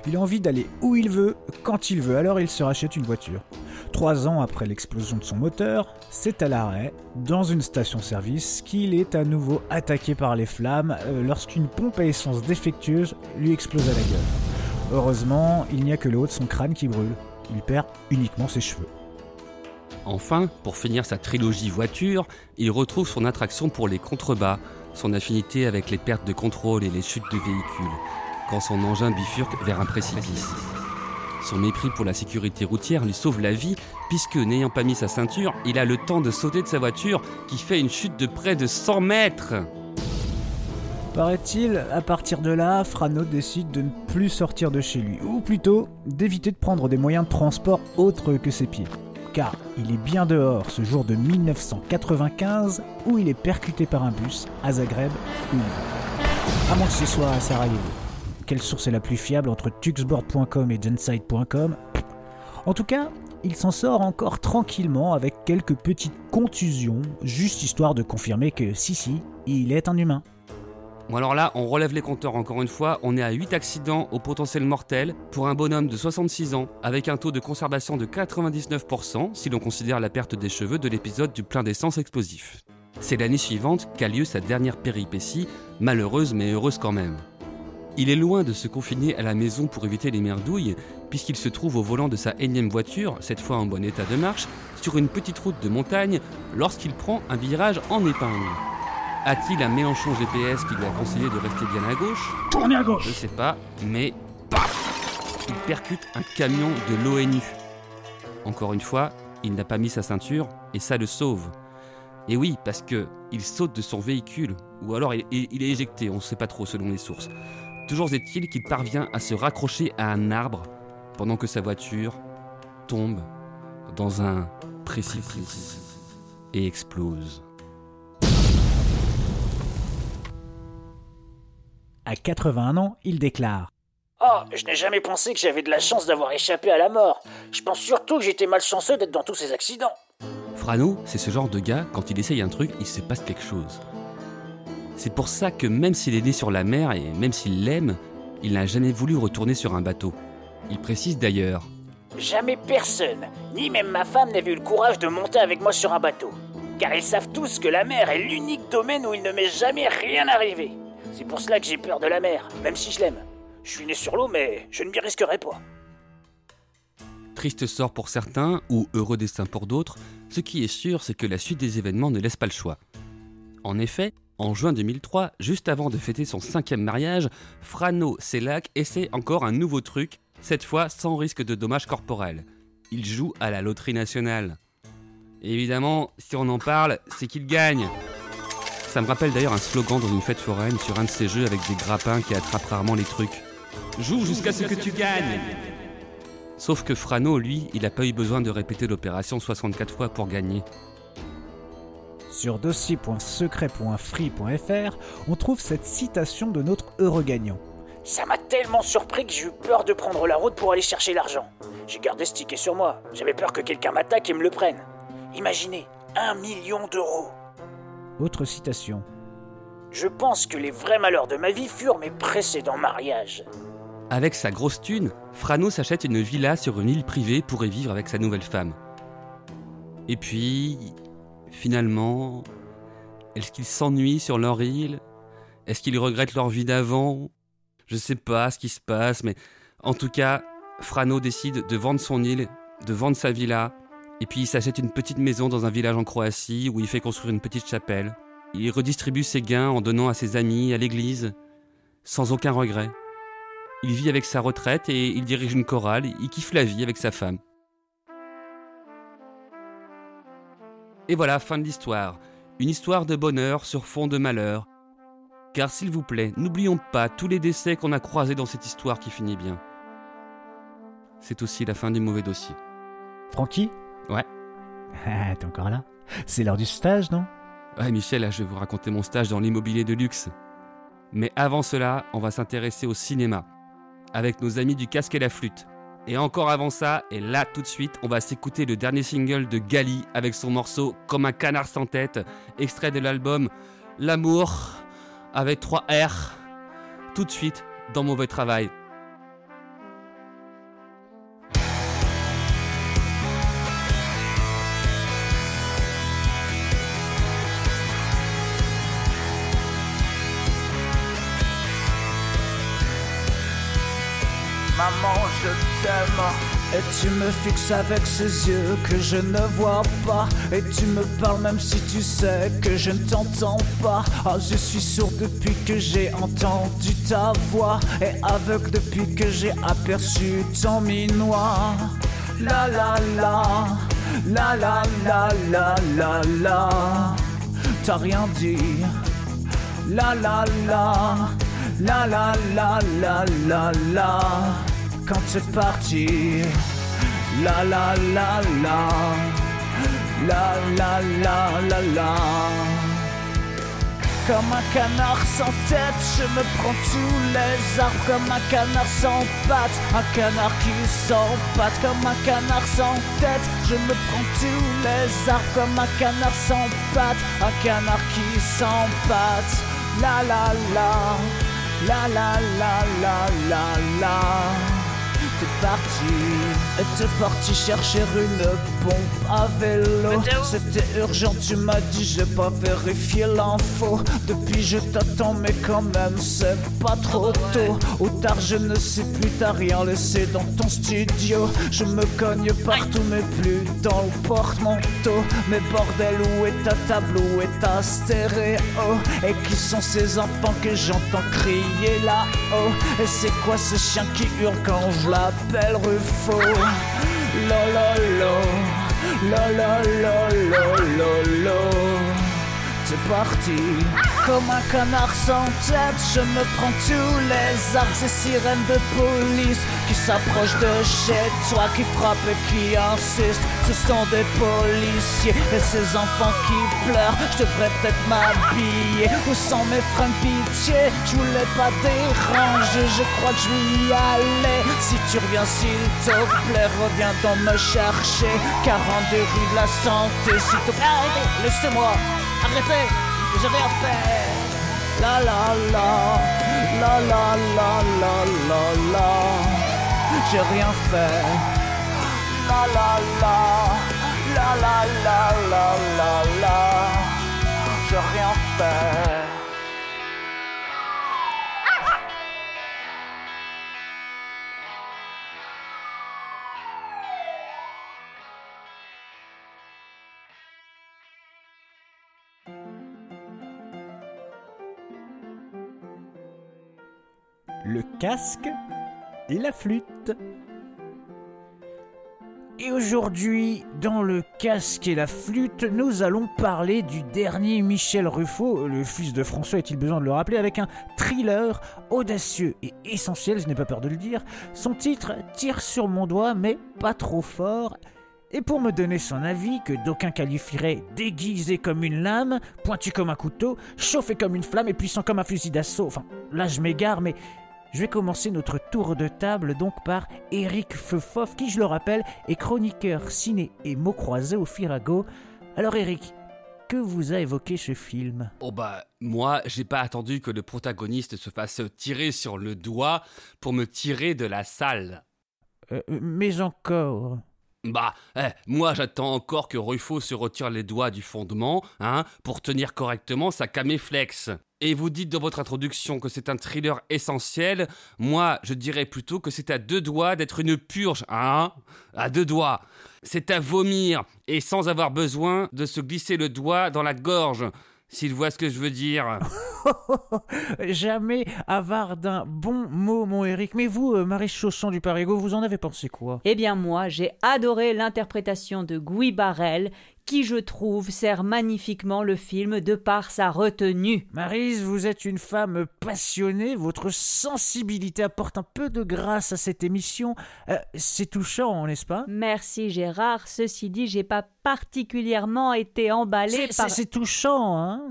Il a envie d'aller où il veut, quand il veut, alors il se rachète une voiture. Trois ans après l'explosion de son moteur, c'est à l'arrêt, dans une station-service, qu'il est à nouveau attaqué par les flammes euh, lorsqu'une pompe à essence défectueuse lui explose à la gueule. Heureusement, il n'y a que le haut de son crâne qui brûle. Il perd uniquement ses cheveux. Enfin, pour finir sa trilogie voiture, il retrouve son attraction pour les contrebas, son affinité avec les pertes de contrôle et les chutes de véhicules, quand son engin bifurque vers un précipice. Son mépris pour la sécurité routière lui sauve la vie, puisque n'ayant pas mis sa ceinture, il a le temps de sauter de sa voiture qui fait une chute de près de 100 mètres. Paraît-il, à partir de là, Frano décide de ne plus sortir de chez lui, ou plutôt d'éviter de prendre des moyens de transport autres que ses pieds. Car il est bien dehors ce jour de 1995 où il est percuté par un bus à Zagreb À moins que ce soit à Sarajevo. Quelle source est la plus fiable entre tuxboard.com et genside.com En tout cas, il s'en sort encore tranquillement avec quelques petites contusions, juste histoire de confirmer que si si, il est un humain. Bon alors là, on relève les compteurs encore une fois, on est à 8 accidents au potentiel mortel pour un bonhomme de 66 ans avec un taux de conservation de 99% si l'on considère la perte des cheveux de l'épisode du plein d'essence explosif. C'est l'année suivante qu'a lieu sa dernière péripétie, malheureuse mais heureuse quand même. Il est loin de se confiner à la maison pour éviter les merdouilles, puisqu'il se trouve au volant de sa énième voiture, cette fois en bon état de marche, sur une petite route de montagne, lorsqu'il prend un virage en épingle. A-t-il un Mélenchon GPS qui lui a conseillé de rester bien à gauche? Tournez à gauche Je sais pas, mais paf Il percute un camion de l'ONU. Encore une fois, il n'a pas mis sa ceinture et ça le sauve. Et oui, parce que il saute de son véhicule, ou alors il, il est éjecté, on ne sait pas trop selon les sources. Toujours est-il qu'il parvient à se raccrocher à un arbre pendant que sa voiture tombe dans un précipice et explose. À 81 ans, il déclare Oh, je n'ai jamais pensé que j'avais de la chance d'avoir échappé à la mort. Je pense surtout que j'étais malchanceux d'être dans tous ces accidents. Frano, c'est ce genre de gars, quand il essaye un truc, il se passe quelque chose. C'est pour ça que même s'il est né sur la mer et même s'il l'aime, il n'a jamais voulu retourner sur un bateau. Il précise d'ailleurs Jamais personne, ni même ma femme, n'avait eu le courage de monter avec moi sur un bateau. Car ils savent tous que la mer est l'unique domaine où il ne m'est jamais rien arrivé. C'est pour cela que j'ai peur de la mer, même si je l'aime. Je suis né sur l'eau, mais je ne m'y risquerai pas. Triste sort pour certains ou heureux destin pour d'autres, ce qui est sûr, c'est que la suite des événements ne laisse pas le choix. En effet, en juin 2003, juste avant de fêter son cinquième mariage, Frano Selak essaie encore un nouveau truc, cette fois sans risque de dommages corporels. Il joue à la loterie nationale. Évidemment, si on en parle, c'est qu'il gagne. Ça me rappelle d'ailleurs un slogan dans une fête foraine sur un de ces jeux avec des grappins qui attrapent rarement les trucs. Joue jusqu'à ce que tu gagnes Sauf que Frano, lui, il n'a pas eu besoin de répéter l'opération 64 fois pour gagner. Sur dossier.secret.free.fr, on trouve cette citation de notre heureux gagnant. Ça m'a tellement surpris que j'ai eu peur de prendre la route pour aller chercher l'argent. J'ai gardé ce ticket sur moi. J'avais peur que quelqu'un m'attaque et me le prenne. Imaginez, un million d'euros. Autre citation. Je pense que les vrais malheurs de ma vie furent mes précédents mariages. Avec sa grosse thune, Frano s'achète une villa sur une île privée pour y vivre avec sa nouvelle femme. Et puis, finalement, est-ce qu'ils s'ennuient sur leur île? Est-ce qu'ils regrettent leur vie d'avant? Je sais pas ce qui se passe, mais en tout cas, Frano décide de vendre son île, de vendre sa villa, et puis il s'achète une petite maison dans un village en Croatie où il fait construire une petite chapelle. Il redistribue ses gains en donnant à ses amis, à l'église, sans aucun regret. Il vit avec sa retraite et il dirige une chorale, il kiffe la vie avec sa femme. Et voilà, fin de l'histoire. Une histoire de bonheur sur fond de malheur. Car s'il vous plaît, n'oublions pas tous les décès qu'on a croisés dans cette histoire qui finit bien. C'est aussi la fin du mauvais dossier. Francky? Ouais. Ah, t'es encore là C'est l'heure du stage, non? Ouais, Michel, là, je vais vous raconter mon stage dans l'immobilier de luxe. Mais avant cela, on va s'intéresser au cinéma, avec nos amis du casque et la flûte. Et encore avant ça, et là tout de suite, on va s'écouter le dernier single de Gali avec son morceau Comme un canard sans tête, extrait de l'album L'amour avec 3 R. Tout de suite dans Mauvais Travail. Maman, je t'aime. Et tu me fixes avec ces yeux que je ne vois pas. Et tu me parles même si tu sais que je ne t'entends pas. Ah je suis sourd depuis que j'ai entendu ta voix. Et aveugle depuis que j'ai aperçu ton minois. La la la. La la la la la la. T'as rien dit. La la la. La la la la la la quand c'est parti. La la la la, la la la la la. Comme un canard sans tête, je me prends tous les arbres comme un canard sans pattes, un canard qui s'empâte comme un canard sans tête. Je me prends tous les arbres comme un canard sans pattes, un canard qui s'empâte. La la la, la la la la la la t'es parti T'es parti chercher une pompe à vélo. C'était urgent, tu m'as dit j'ai pas vérifié l'info. Depuis je t'attends mais quand même c'est pas trop tôt. Ou tard je ne sais plus, t'as rien laissé dans ton studio. Je me cogne partout mais plus dans le porte-manteau. Mais bordel où est ta table, où est ta stéréo? Et qui sont ces enfants que j'entends crier là-haut? Et c'est quoi ce chien qui hurle quand je l'appelle Ruffo 롤롤롤 롤롤롤롤롤 c'est parti. Comme un canard sans tête, je me prends tous les arcs Ces sirènes de police qui s'approchent de chez toi, qui frappent et qui insistent. Ce sont des policiers et ces enfants qui pleurent. Je devrais peut-être m'habiller. Où sont mes fringues pitié Je voulais pas déranger, je crois que je vais y aller. Si tu reviens, s'il te plaît, reviens donc me chercher. 42 rue de la santé, s'il te plaît. Laissez-moi. Arrêtez, j'ai rien fait. La la la, la la la la la la. J'ai rien fait. La la la, la la la la la la. J'ai rien fait. Le casque et la flûte. Et aujourd'hui, dans le casque et la flûte, nous allons parler du dernier Michel Ruffo, le fils de François, est-il besoin de le rappeler, avec un thriller audacieux et essentiel, je n'ai pas peur de le dire. Son titre tire sur mon doigt, mais pas trop fort. Et pour me donner son avis, que d'aucuns qualifieraient déguisé comme une lame, pointu comme un couteau, chauffé comme une flamme et puissant comme un fusil d'assaut, enfin là je m'égare, mais je vais commencer notre tour de table donc par Eric Feufoff, qui, je le rappelle, est chroniqueur ciné et mots croisés au Firago. Alors Eric, que vous a évoqué ce film? Oh bah, moi, j'ai pas attendu que le protagoniste se fasse tirer sur le doigt pour me tirer de la salle. Euh, Mais encore. Bah, eh, moi j'attends encore que Ruffo se retire les doigts du fondement, hein, pour tenir correctement sa caméflex. Et vous dites dans votre introduction que c'est un thriller essentiel, moi je dirais plutôt que c'est à deux doigts d'être une purge, hein À deux doigts. C'est à vomir, et sans avoir besoin de se glisser le doigt dans la gorge, s'il voit ce que je veux dire. Jamais avare d'un bon mot, mon Eric. Mais vous, euh, Marie Chausson du Parigo, vous en avez pensé quoi? Eh bien moi, j'ai adoré l'interprétation de Guy Barrel, qui je trouve sert magnifiquement le film de par sa retenue. Marise, vous êtes une femme passionnée, votre sensibilité apporte un peu de grâce à cette émission. Euh, c'est touchant, n'est-ce pas? Merci Gérard, ceci dit, j'ai pas particulièrement été emballé C'est par... c'est touchant, hein?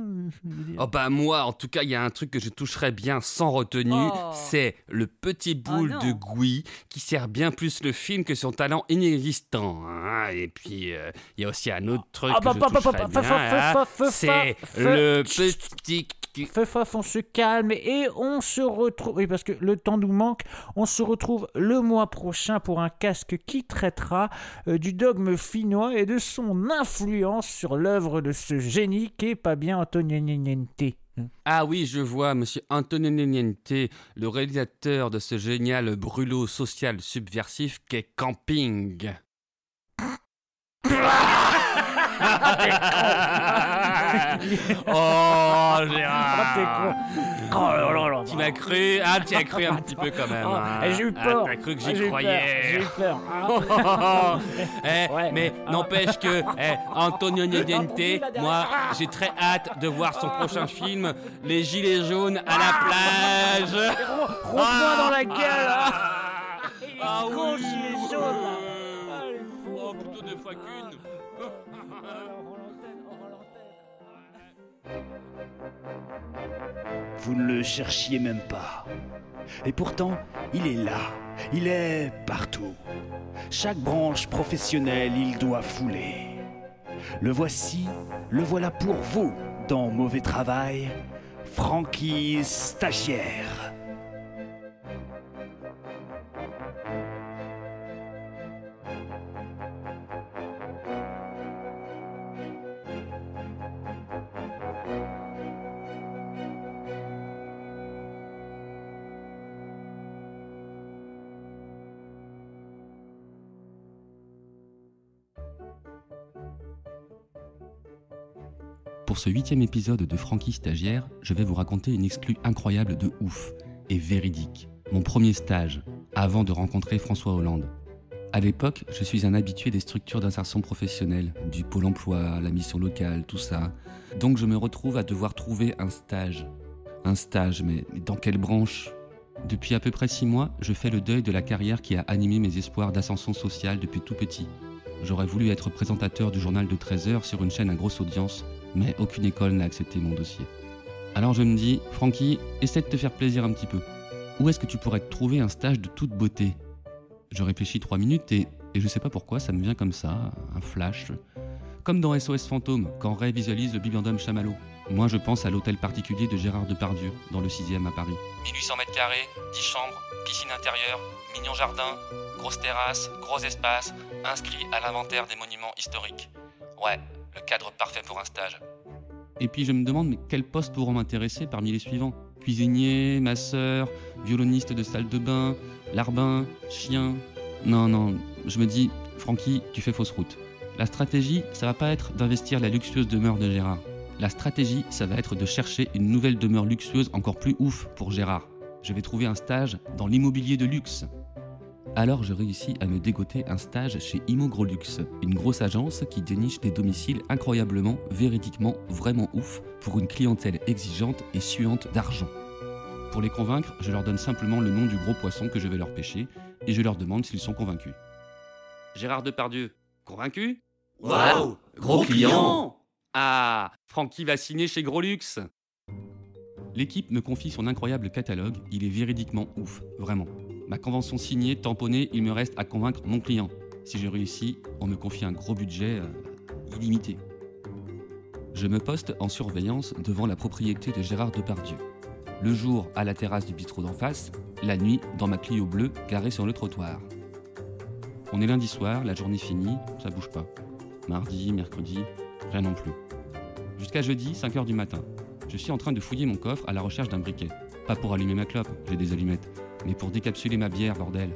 Oh bah moi, en tout cas, il y a un truc que je toucherais bien sans retenue, Oh. c'est le petit boule non. de Gouy qui sert bien plus le film que son talent inexistant. hein. Et puis, euh, il y a aussi un autre truc Ah bah, bah, bah, bah, bah, bah, bah, hein. bah, bah, c'est bah, le bah, petit... Feufaf, on se calme et on se retrouve. Oui, parce que le temps nous manque. On se retrouve le mois prochain pour un casque qui traitera euh, du dogme finnois et de son influence sur l'œuvre de ce génie qui est pas bien Antoniente. Ah oui, je vois, monsieur Antonio Niente, le réalisateur de ce génial brûlot social subversif qu'est Camping. Oh, Gérard Oh là là là. Tu m'as cru Ah, tu as cru un petit peu quand même. Oh, hein. et j'ai eu Ah, peur. T'as cru que Ah, j'ai j'y eu croyais. peur, J'ai eu peur. Ah. Eh, Ouais. Mais n'empêche que eh, Antonio Niente, moi, j'ai très hâte de voir son prochain film, Les Gilets jaunes à la plage. Rends-moi dans la gueule. hein. Ah oui. Vous ne le cherchiez même pas. Et pourtant, il est là. Il est partout. Chaque branche professionnelle, il doit fouler. Le voici, le voilà pour vous dans Mauvais Travail, Frankie Stagiaire. Pour ce huitième épisode de Frankie Stagiaire, je vais vous raconter une exclue incroyable de ouf et véridique. Mon premier stage, avant de rencontrer François Hollande. À l'époque, je suis un habitué des structures d'insertion professionnelle, du pôle emploi, la mission locale, tout ça. Donc je me retrouve à devoir trouver un stage. Un stage, mais, dans quelle branche? Depuis à peu près six mois, je fais le deuil de la carrière qui a animé mes espoirs d'ascension sociale depuis tout petit. J'aurais voulu être présentateur du journal de 13h sur une chaîne à grosse audience, mais aucune école n'a accepté mon dossier. Alors je me dis, Francky, essaie de te faire plaisir un petit peu. Où est-ce que tu pourrais te trouver un stage de toute beauté? Je réfléchis trois minutes et, et je sais pas pourquoi, ça me vient comme ça, un flash. Comme dans SOS Fantôme, quand Ray visualise le bibliodome Chamallow. Moi, je pense à l'hôtel particulier de Gérard Depardieu, dans le 6e à Paris. 1800 mètres carrés, 10 chambres, piscine intérieure, mignon jardin, grosse terrasse, gros espace, inscrit à l'inventaire des monuments historiques. Ouais, cadre parfait pour un stage. Et puis je me demande, mais quels postes pourront m'intéresser parmi les suivants? Cuisinier, masseur, violoniste de salle de bain, larbin, chien. Non, non, je me dis, Francky, tu fais fausse route. La stratégie, ça va pas être d'investir la luxueuse demeure de Gérard. La stratégie, ça va être de chercher une nouvelle demeure luxueuse encore plus ouf pour Gérard. Je vais trouver un stage dans l'immobilier de luxe. Alors je réussis à me dégoter un stage chez Immogrolux, une grosse agence qui déniche des domiciles incroyablement, véridiquement, vraiment ouf pour une clientèle exigeante et suante d'argent. Pour les convaincre, je leur donne simplement le nom du gros poisson que je vais leur pêcher et je leur demande s'ils sont convaincus. Gérard Depardieu, convaincu? Waouh Gros client Ah Francky va signer chez Grolux L'équipe me confie son incroyable catalogue, il est véridiquement ouf, vraiment. Ma convention signée, tamponnée, il me reste à convaincre mon client. Si je réussis, on me confie un gros budget euh, illimité. Je me poste en surveillance devant la propriété de Gérard Depardieu. Le jour, à la terrasse du bistrot d'en face, la nuit, dans ma Clio bleue, garée sur le trottoir. On est lundi soir, la journée finie, ça bouge pas. Mardi, mercredi, rien non plus. Jusqu'à jeudi, 5h du matin. Je suis en train de fouiller mon coffre à la recherche d'un briquet. Pas pour allumer ma clope, j'ai des allumettes, mais pour décapsuler ma bière, bordel.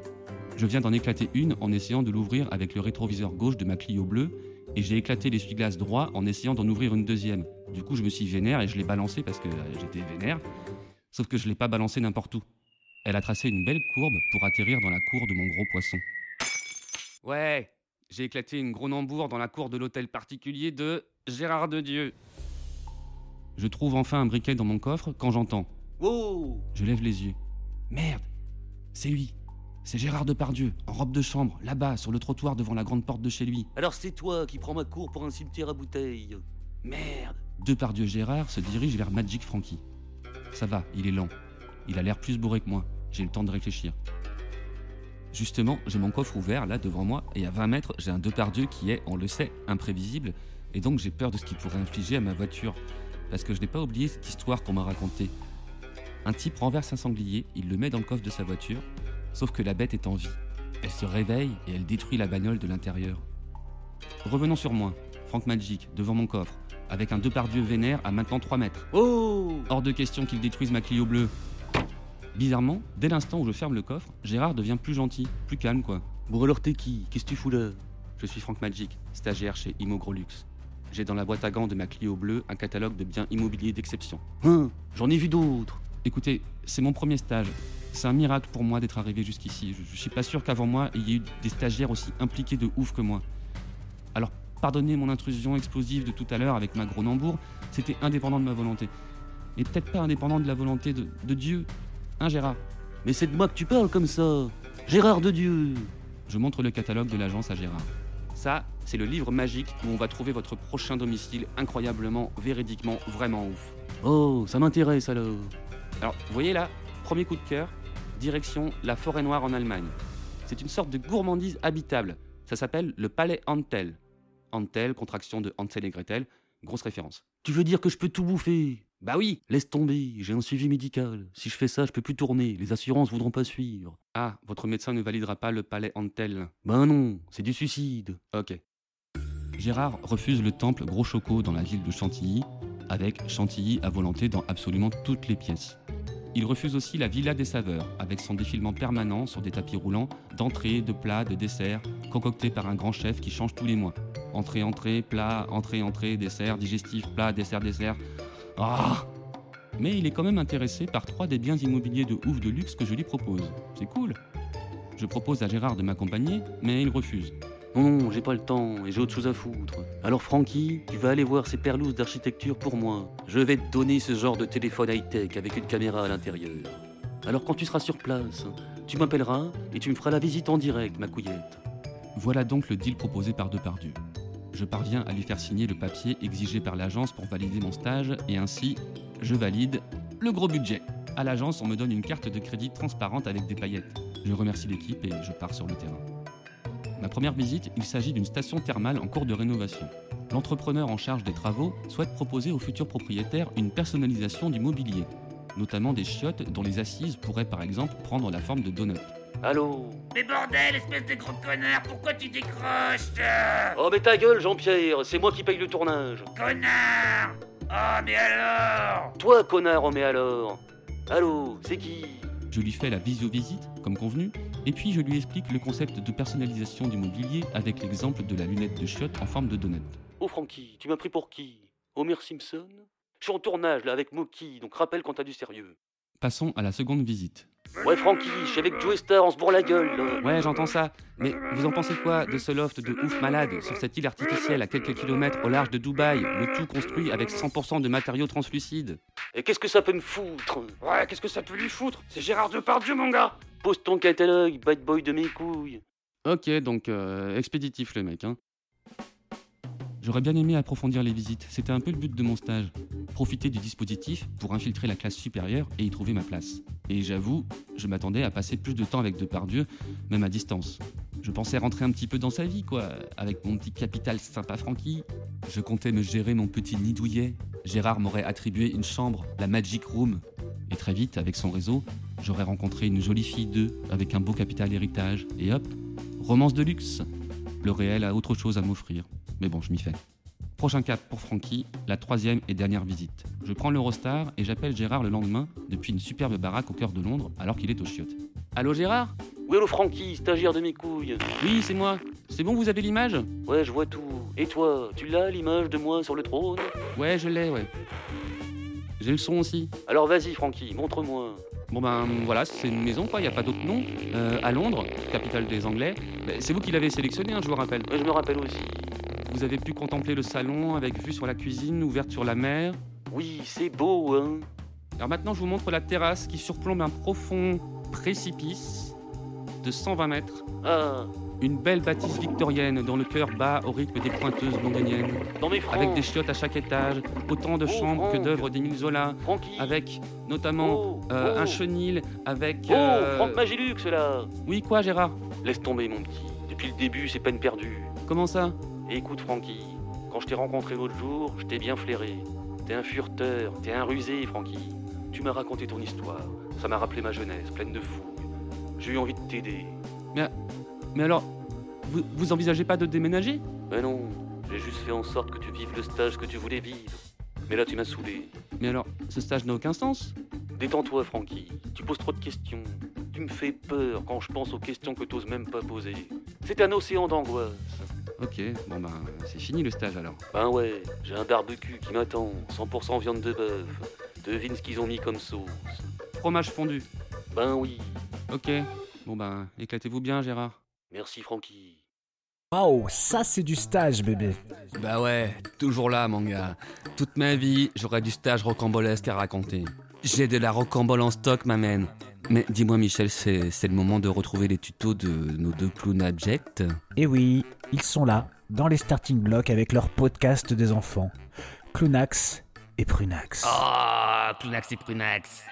Je viens d'en éclater une en essayant de l'ouvrir avec le rétroviseur gauche de ma Clio bleue, et j'ai éclaté l'essuie-glace droit en essayant d'en ouvrir une deuxième. Du coup, je me suis vénère et je l'ai balancée parce que euh, j'étais vénère. Sauf que je l'ai pas balancée n'importe où. Elle a tracé une belle courbe pour atterrir dans la cour de mon gros poisson. Ouais, j'ai éclaté une gros nambour dans la cour de l'hôtel particulier de Gérard de Dieu. Je trouve enfin un briquet dans mon coffre quand j'entends. Wow Je lève les yeux. Merde C'est lui C'est Gérard Depardieu, en robe de chambre, là-bas, sur le trottoir devant la grande porte de chez lui. Alors c'est toi qui prends ma cour pour un cimetière à bouteilles. Merde Depardieu Gérard se dirige vers Magic Frankie. Ça va, il est lent. Il a l'air plus bourré que moi. J'ai le temps de réfléchir. Justement, j'ai mon coffre ouvert là devant moi et à 20 mètres, j'ai un Depardieu qui est, on le sait, imprévisible et donc j'ai peur de ce qu'il pourrait infliger à ma voiture parce que je n'ai pas oublié cette histoire qu'on m'a racontée. Un type renverse un sanglier, il le met dans le coffre de sa voiture, sauf que la bête est en vie. Elle se réveille et elle détruit la bagnole de l'intérieur. Revenons sur moi, Franck Magic, devant mon coffre, avec un Depardieu vénère à maintenant 3 mètres. Oh Hors de question qu'il détruise ma Clio bleue. Bizarrement, dès l'instant où je ferme le coffre, Gérard devient plus gentil, plus calme quoi. Bon alors t'es qui? Qu'est-ce que tu fous là? Je suis Franck Magic, stagiaire chez Immogrolux. J'ai dans la boîte à gants de ma Clio bleue un catalogue de biens immobiliers d'exception. Hein? J'en ai vu d'autres. Écoutez, c'est mon premier stage. C'est un miracle pour moi d'être arrivé jusqu'ici. Je, je suis pas sûr qu'avant moi, il y ait eu des stagiaires aussi impliqués de ouf que moi. Alors, pardonnez mon intrusion explosive de tout à l'heure avec ma gros nambour, c'était indépendant de ma volonté. Et peut-être pas indépendant de la volonté de, de Dieu. Hein, Gérard? Mais c'est de moi que tu parles comme ça. Gérard de Dieu. Je montre le catalogue de l'agence à Gérard. Ça, c'est le livre magique où on va trouver votre prochain domicile incroyablement, véridiquement, vraiment ouf. Oh, ça m'intéresse alors. Alors, vous voyez là, premier coup de cœur, direction la forêt noire en Allemagne. C'est une sorte de gourmandise habitable. Ça s'appelle le palais Antel. Antel, contraction de Hansel et Gretel, grosse référence. Tu veux dire que je peux tout bouffer? Bah oui Laisse tomber, j'ai un suivi médical. Si je fais ça, je peux plus tourner. Les assurances voudront pas suivre. Ah, votre médecin ne validera pas le palais Antel. Ben non, c'est du suicide. Ok. Gérard refuse le temple Gros Choco dans la ville de Chantilly, avec Chantilly à volonté dans absolument toutes les pièces. Il refuse aussi la Villa des Saveurs, avec son défilement permanent sur des tapis roulants d'entrées, de plats, de desserts, concoctés par un grand chef qui change tous les mois. Entrée, entrée, plat, entrée, entrée, dessert, digestif, plat, dessert, dessert. Ah Mais il est quand même intéressé par trois des biens immobiliers de ouf de luxe que je lui propose. C'est cool. Je propose à Gérard de m'accompagner, mais il refuse. Non, non, j'ai pas le temps et j'ai autre chose à foutre. Alors Francky, tu vas aller voir ces perlouses d'architecture pour moi. Je vais te donner ce genre de téléphone high-tech avec une caméra à l'intérieur. Alors quand tu seras sur place, tu m'appelleras et tu me feras la visite en direct, ma couillette. Voilà donc le deal proposé par Depardieu. Je parviens à lui faire signer le papier exigé par l'agence pour valider mon stage et ainsi, je valide le gros budget. À l'agence, on me donne une carte de crédit transparente avec des paillettes. Je remercie l'équipe et je pars sur le terrain. Ma première visite, il s'agit d'une station thermale en cours de rénovation. L'entrepreneur en charge des travaux souhaite proposer aux futurs propriétaires une personnalisation du mobilier, notamment des chiottes dont les assises pourraient par exemple prendre la forme de donuts. Allô Mais bordel, espèce de gros connard, pourquoi tu décroches Oh mais ta gueule Jean-Pierre, c'est moi qui paye le tournage. Connard Oh mais alors Toi connard, oh mais alors Allô, c'est qui Je lui fais la visio-visite, comme convenu, et puis je lui explique le concept de personnalisation du mobilier avec l'exemple de la lunette de chiotte en forme de donut. Oh Francky, tu m'as pris pour qui? Homer Simpson? Je suis en tournage là avec Moki, donc rappelle quand t'as du sérieux. Passons à la seconde visite. Ouais Francky, je suis avec Joe Star, on se bourre la gueule là. Ouais, j'entends ça. Mais vous en pensez quoi de ce loft de ouf malade sur cette île artificielle à quelques kilomètres au large de Dubaï, le tout construit avec 100% de matériaux translucides? Et qu'est-ce que ça peut me foutre Ouais, qu'est-ce que ça peut lui foutre? C'est Gérard Depardieu, mon gars Pose ton catalogue, bad boy de mes couilles. Ok, donc euh, expéditif le mec, hein. J'aurais bien aimé approfondir les visites, c'était un peu le but de mon stage. Profiter du dispositif pour infiltrer la classe supérieure et y trouver ma place. Et j'avoue, je m'attendais à passer plus de temps avec Depardieu, même à distance. Je pensais rentrer un petit peu dans sa vie, quoi, avec mon petit capital sympa Francky. Je comptais me gérer mon petit nid douillet. Gérard m'aurait attribué une chambre, la Magic Room. Et très vite, avec son réseau, j'aurais rencontré une jolie fille d'eux, avec un beau capital héritage. Et hop, romance de luxe. Le réel a autre chose à m'offrir. Mais bon, je m'y fais. Prochain cap pour Francky, la troisième et dernière visite. Je prends l'Eurostar et j'appelle Gérard le lendemain depuis une superbe baraque au cœur de Londres alors qu'il est au chiottes. Allô Gérard? Oui allô Francky, stagiaire de mes couilles. Oui, c'est moi. C'est bon, vous avez l'image? Ouais, je vois tout. Et toi, tu l'as l'image de moi sur le trône? Ouais, je l'ai, ouais. J'ai le son aussi. Alors vas-y Francky, montre-moi. Bon ben voilà, c'est une maison quoi, il n'y a pas d'autre nom. Euh, à Londres, capitale des Anglais. Ben, c'est vous qui l'avez sélectionné, hein, je vous rappelle. Ouais, je me rappelle aussi. Vous avez pu contempler le salon avec vue sur la cuisine ouverte sur la mer. Oui, c'est beau, hein. Alors maintenant, je vous montre la terrasse qui surplombe un profond précipice de 120 mètres. Ah, Une belle bâtisse victorienne dont le cœur bat au rythme des pointeuses londoniennes. dans mes francs. Avec des chiottes à chaque étage, autant de Oh, chambres que d'œuvres d'Émile Zola, Francky. avec notamment Oh, euh, oh. un chenil, avec... Oh, euh, Franck Magilux là Oui, quoi Gérard? Laisse tomber mon petit. Depuis le début, c'est peine perdue. Comment ça? Et écoute Francky, quand je t'ai rencontré l'autre jour, je t'ai bien flairé. T'es un furteur, t'es un rusé Francky. Tu m'as raconté ton histoire. Ça m'a rappelé ma jeunesse, pleine de fouilles. J'ai eu envie de t'aider. Mais, mais alors, vous, vous envisagez pas de déménager? Mais non, j'ai juste fait en sorte que tu vives le stage que tu voulais vivre. Mais là, tu m'as saoulé. Mais alors, ce stage n'a aucun sens? Détends-toi, Francky. Tu poses trop de questions. Tu me fais peur quand je pense aux questions que t'oses même pas poser. C'est un océan d'angoisse. Ok, bon ben, c'est fini le stage alors. Ben ouais, j'ai un barbecue qui m'attend. 100% viande de bœuf. Devine ce qu'ils ont mis comme sauce. Fromage fondu. Ben oui. Ok, bon ben, éclatez-vous bien Gérard. Merci, Francky. Waouh, ça c'est du stage, bébé. Bah ouais, toujours là mon gars. Toute ma vie, j'aurais du stage rocambolesque à raconter. J'ai de la rocambole en stock, ma mène. Mais dis-moi Michel, c'est le moment de retrouver les tutos de nos deux clowns abjects? Et oui, ils sont là, dans les starting blocks avec leur podcast des enfants. Clunax et Prunax. Oh, Clunax et Prunax.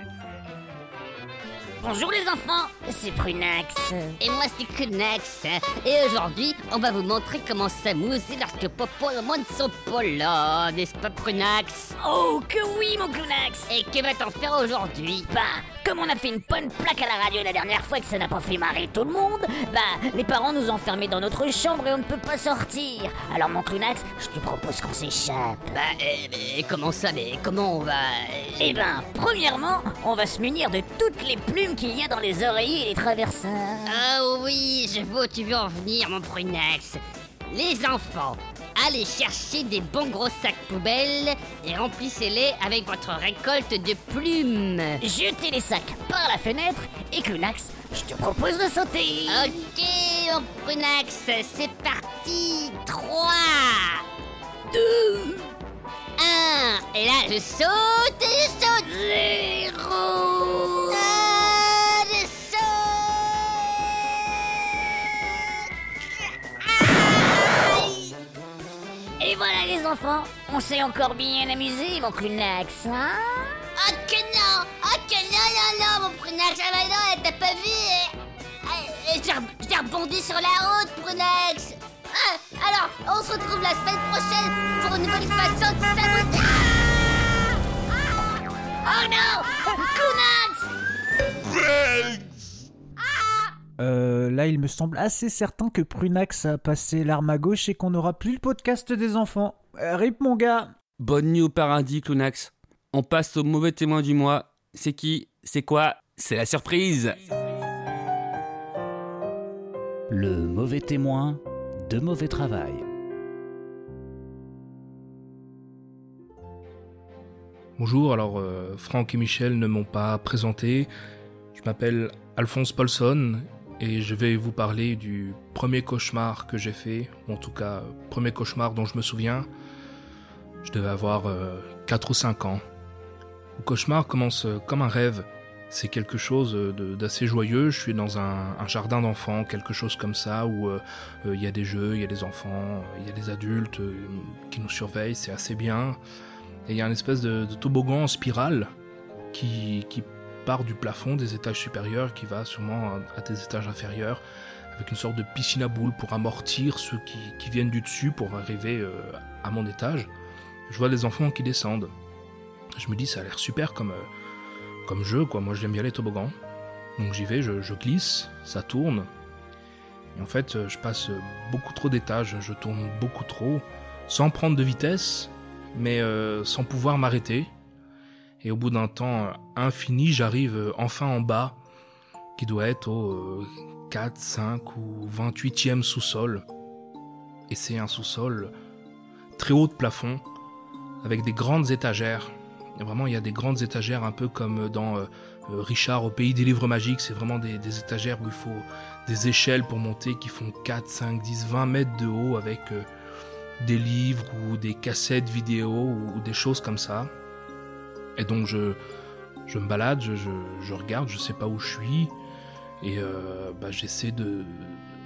Bonjour les enfants, c'est Prunax. Et moi c'est Clunax. Et aujourd'hui, on va vous montrer comment s'amuser lorsque Popo et moi ne sont pas là, n'est-ce pas Prunax? Oh, que oui, mon Clunax Et que va-t-on faire aujourd'hui? Bah, comme on a fait une bonne plaque à la radio la dernière fois et que ça n'a pas fait marrer tout le monde, bah, les parents nous ont enfermés dans notre chambre et on ne peut pas sortir. Alors, mon Clunax, je te propose qu'on s'échappe. Bah, euh, mais comment ça Mais comment on va... euh, Eh ben, premièrement, on va se munir de toutes les plumes qu'il y a dans les oreillers et les traversins. Ah oui, je vois où tu veux en venir, mon Prunax. Les enfants, allez chercher des bons gros sacs poubelles et remplissez-les avec votre récolte de plumes. Jetez les sacs par la fenêtre et Clunax, je te propose de sauter. Ok, mon Prunax, c'est parti. 3, 2, 1. Et là, je saute et je saute. Enfants, on s'est encore bien amusé, mon Clunax, hein? Oh que non Oh que non, non, non, mon Prunax, ah bah non, t'as pas vu eh. Ah, J'ai re- j'ai rebondi sur la route, Prunax. Ah, Alors, on se retrouve la semaine prochaine pour une nouvelle expansion de Samoussi Oh non Clunax Euh, là, il me semble assez certain que Prunax a passé l'arme à gauche et qu'on n'aura plus le podcast des enfants. Euh, rip, mon gars Bonne nuit au paradis, Clunax. On passe au mauvais témoin du mois. C'est qui? C'est quoi? C'est la surprise Le mauvais témoin de mauvais travail. Bonjour, alors euh, Franck et Michel ne m'ont pas présenté. Je m'appelle Alphonse Paulson et je vais vous parler du premier cauchemar que j'ai fait, en tout cas, euh, premier cauchemar dont je me souviens. Je devais avoir 4 ou 5 ans. Le cauchemar commence euh, comme un rêve. C'est quelque chose euh, d'assez joyeux. Je suis dans un, jardin d'enfants, quelque chose comme ça, où euh, euh, il y a des jeux, il y a des enfants, il y a des adultes euh, qui nous surveillent, c'est assez bien. Et il y a une espèce de, de toboggan en spirale qui, qui part du plafond des étages supérieurs, qui va sûrement à, des étages inférieurs, avec une sorte de piscine à boules pour amortir ceux qui, qui viennent du dessus pour arriver euh, à mon étage. Je vois les enfants qui descendent. Je me dis, ça a l'air super comme, euh, comme jeu, quoi. Moi, j'aime bien les toboggans. Donc j'y vais, je, glisse, ça tourne. Et en fait, euh, je passe beaucoup trop d'étages, je tourne beaucoup trop, sans prendre de vitesse, mais sans pouvoir m'arrêter. Et au bout d'un temps euh, infini, j'arrive euh, enfin en bas, qui doit être au euh, 4, 5 ou 28e sous-sol. Et c'est un sous-sol très haut de plafond, avec des grandes étagères. Et vraiment, il y a des grandes étagères, un peu comme dans euh, euh, Richard au pays des livres magiques. C'est vraiment des, étagères où il faut des échelles pour monter qui font 4, 5, 10, 20 mètres de haut avec euh, des livres ou des cassettes vidéo ou des choses comme ça. Et donc je, je me balade, je, je, je regarde, je sais pas où je suis. Et euh, bah, j'essaie de,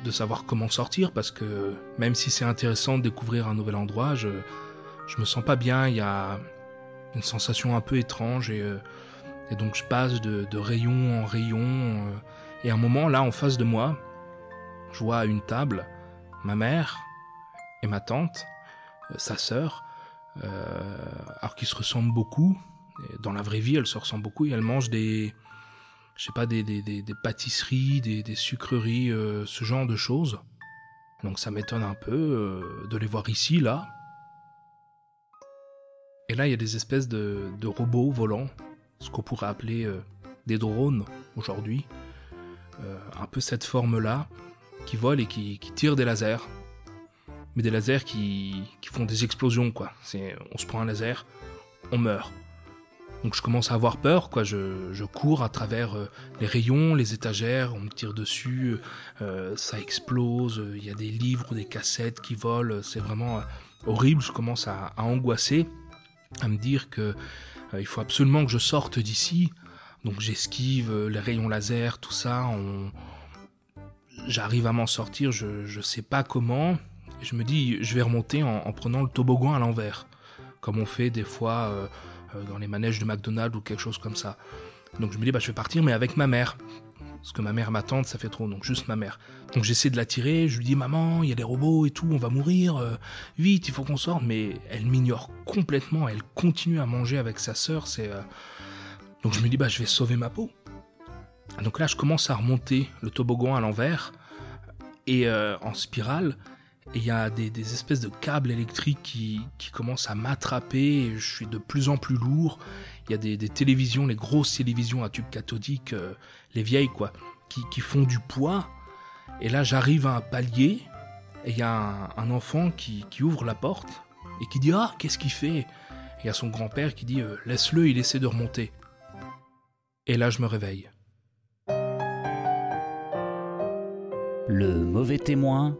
de savoir comment sortir parce que même si c'est intéressant de découvrir un nouvel endroit, je, je me sens pas bien. Il y a une sensation un peu étrange et, euh, et donc je passe de, rayon en rayon. euh, et à un moment, là, en face de moi, je vois à une table ma mère et ma tante, sa sœur, alors qui se ressemblent beaucoup. Dans la vraie vie, elles se ressemblent beaucoup et elles mangent des, je sais pas, des, pâtisseries, des, sucreries, euh, ce genre de choses. Donc ça m'étonne un peu euh, de les voir ici, là. Et là, il y a des espèces de, robots volants, ce qu'on pourrait appeler euh, des drones aujourd'hui. Un peu cette forme-là, qui volent et qui, tirent des lasers. Mais des lasers qui, qui font des explosions, quoi. On se prend un laser, on meurt. Donc je commence à avoir peur, quoi. Je, je cours à travers euh, les rayons, les étagères, on me tire dessus, euh, ça explose, il y a des livres, des cassettes qui volent, c'est vraiment euh, horrible. Je commence à, angoisser, à me dire que euh, il faut absolument que je sorte d'ici. Donc j'esquive euh, les rayons laser, tout ça. On... J'arrive à m'en sortir, je, je sais pas comment. Je me dis, je vais remonter en, en prenant le toboggan à l'envers, comme on fait des fois euh, euh, dans les manèges de McDonald's ou quelque chose comme ça. Donc je me dis, bah, je vais partir, mais avec ma mère. Parce que ma mère ma tante, ça fait trop, donc juste ma mère. Donc j'essaie de la tirer, je lui dis, maman, il y a des robots et tout, on va mourir, euh, vite, il faut qu'on sorte. Mais elle m'ignore complètement, elle continue à manger avec sa sœur, euh, Donc je me dis, bah, je vais sauver ma peau. Donc là, je commence à remonter le toboggan à l'envers et euh, en spirale. Et il y a des, espèces de câbles électriques qui, qui commencent à m'attraper. et Je suis de plus en plus lourd. Il y a des, télévisions, les grosses télévisions à tube cathodique, euh, les vieilles quoi, qui, qui font du poids. Et là, j'arrive à un palier et il y a un, enfant qui, qui ouvre la porte et qui dit Ah, qu'est-ce qu'il fait? Il y a son grand-père qui dit euh, Laisse-le, il essaie de remonter. Et là, je me réveille. Le mauvais témoin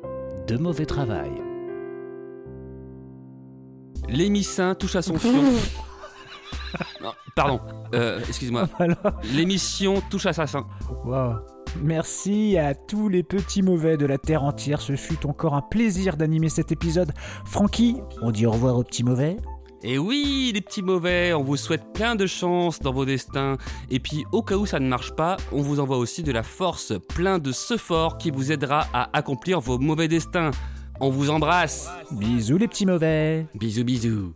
de mauvais travail. L'émissin touche à son fion. Non, pardon, euh, excuse-moi. L'émission touche à sa fin. Wow. Merci à tous les petits mauvais de la Terre entière. Ce fut encore un plaisir d'animer cet épisode. Francky, on dit au revoir aux petits mauvais. Et oui, les petits mauvais, on vous souhaite plein de chance dans vos destins. Et puis, au cas où ça ne marche pas, on vous envoie aussi de la force, plein de ce fort qui vous aidera à accomplir vos mauvais destins. On vous embrasse. Bisous les petits mauvais. Bisous, bisous.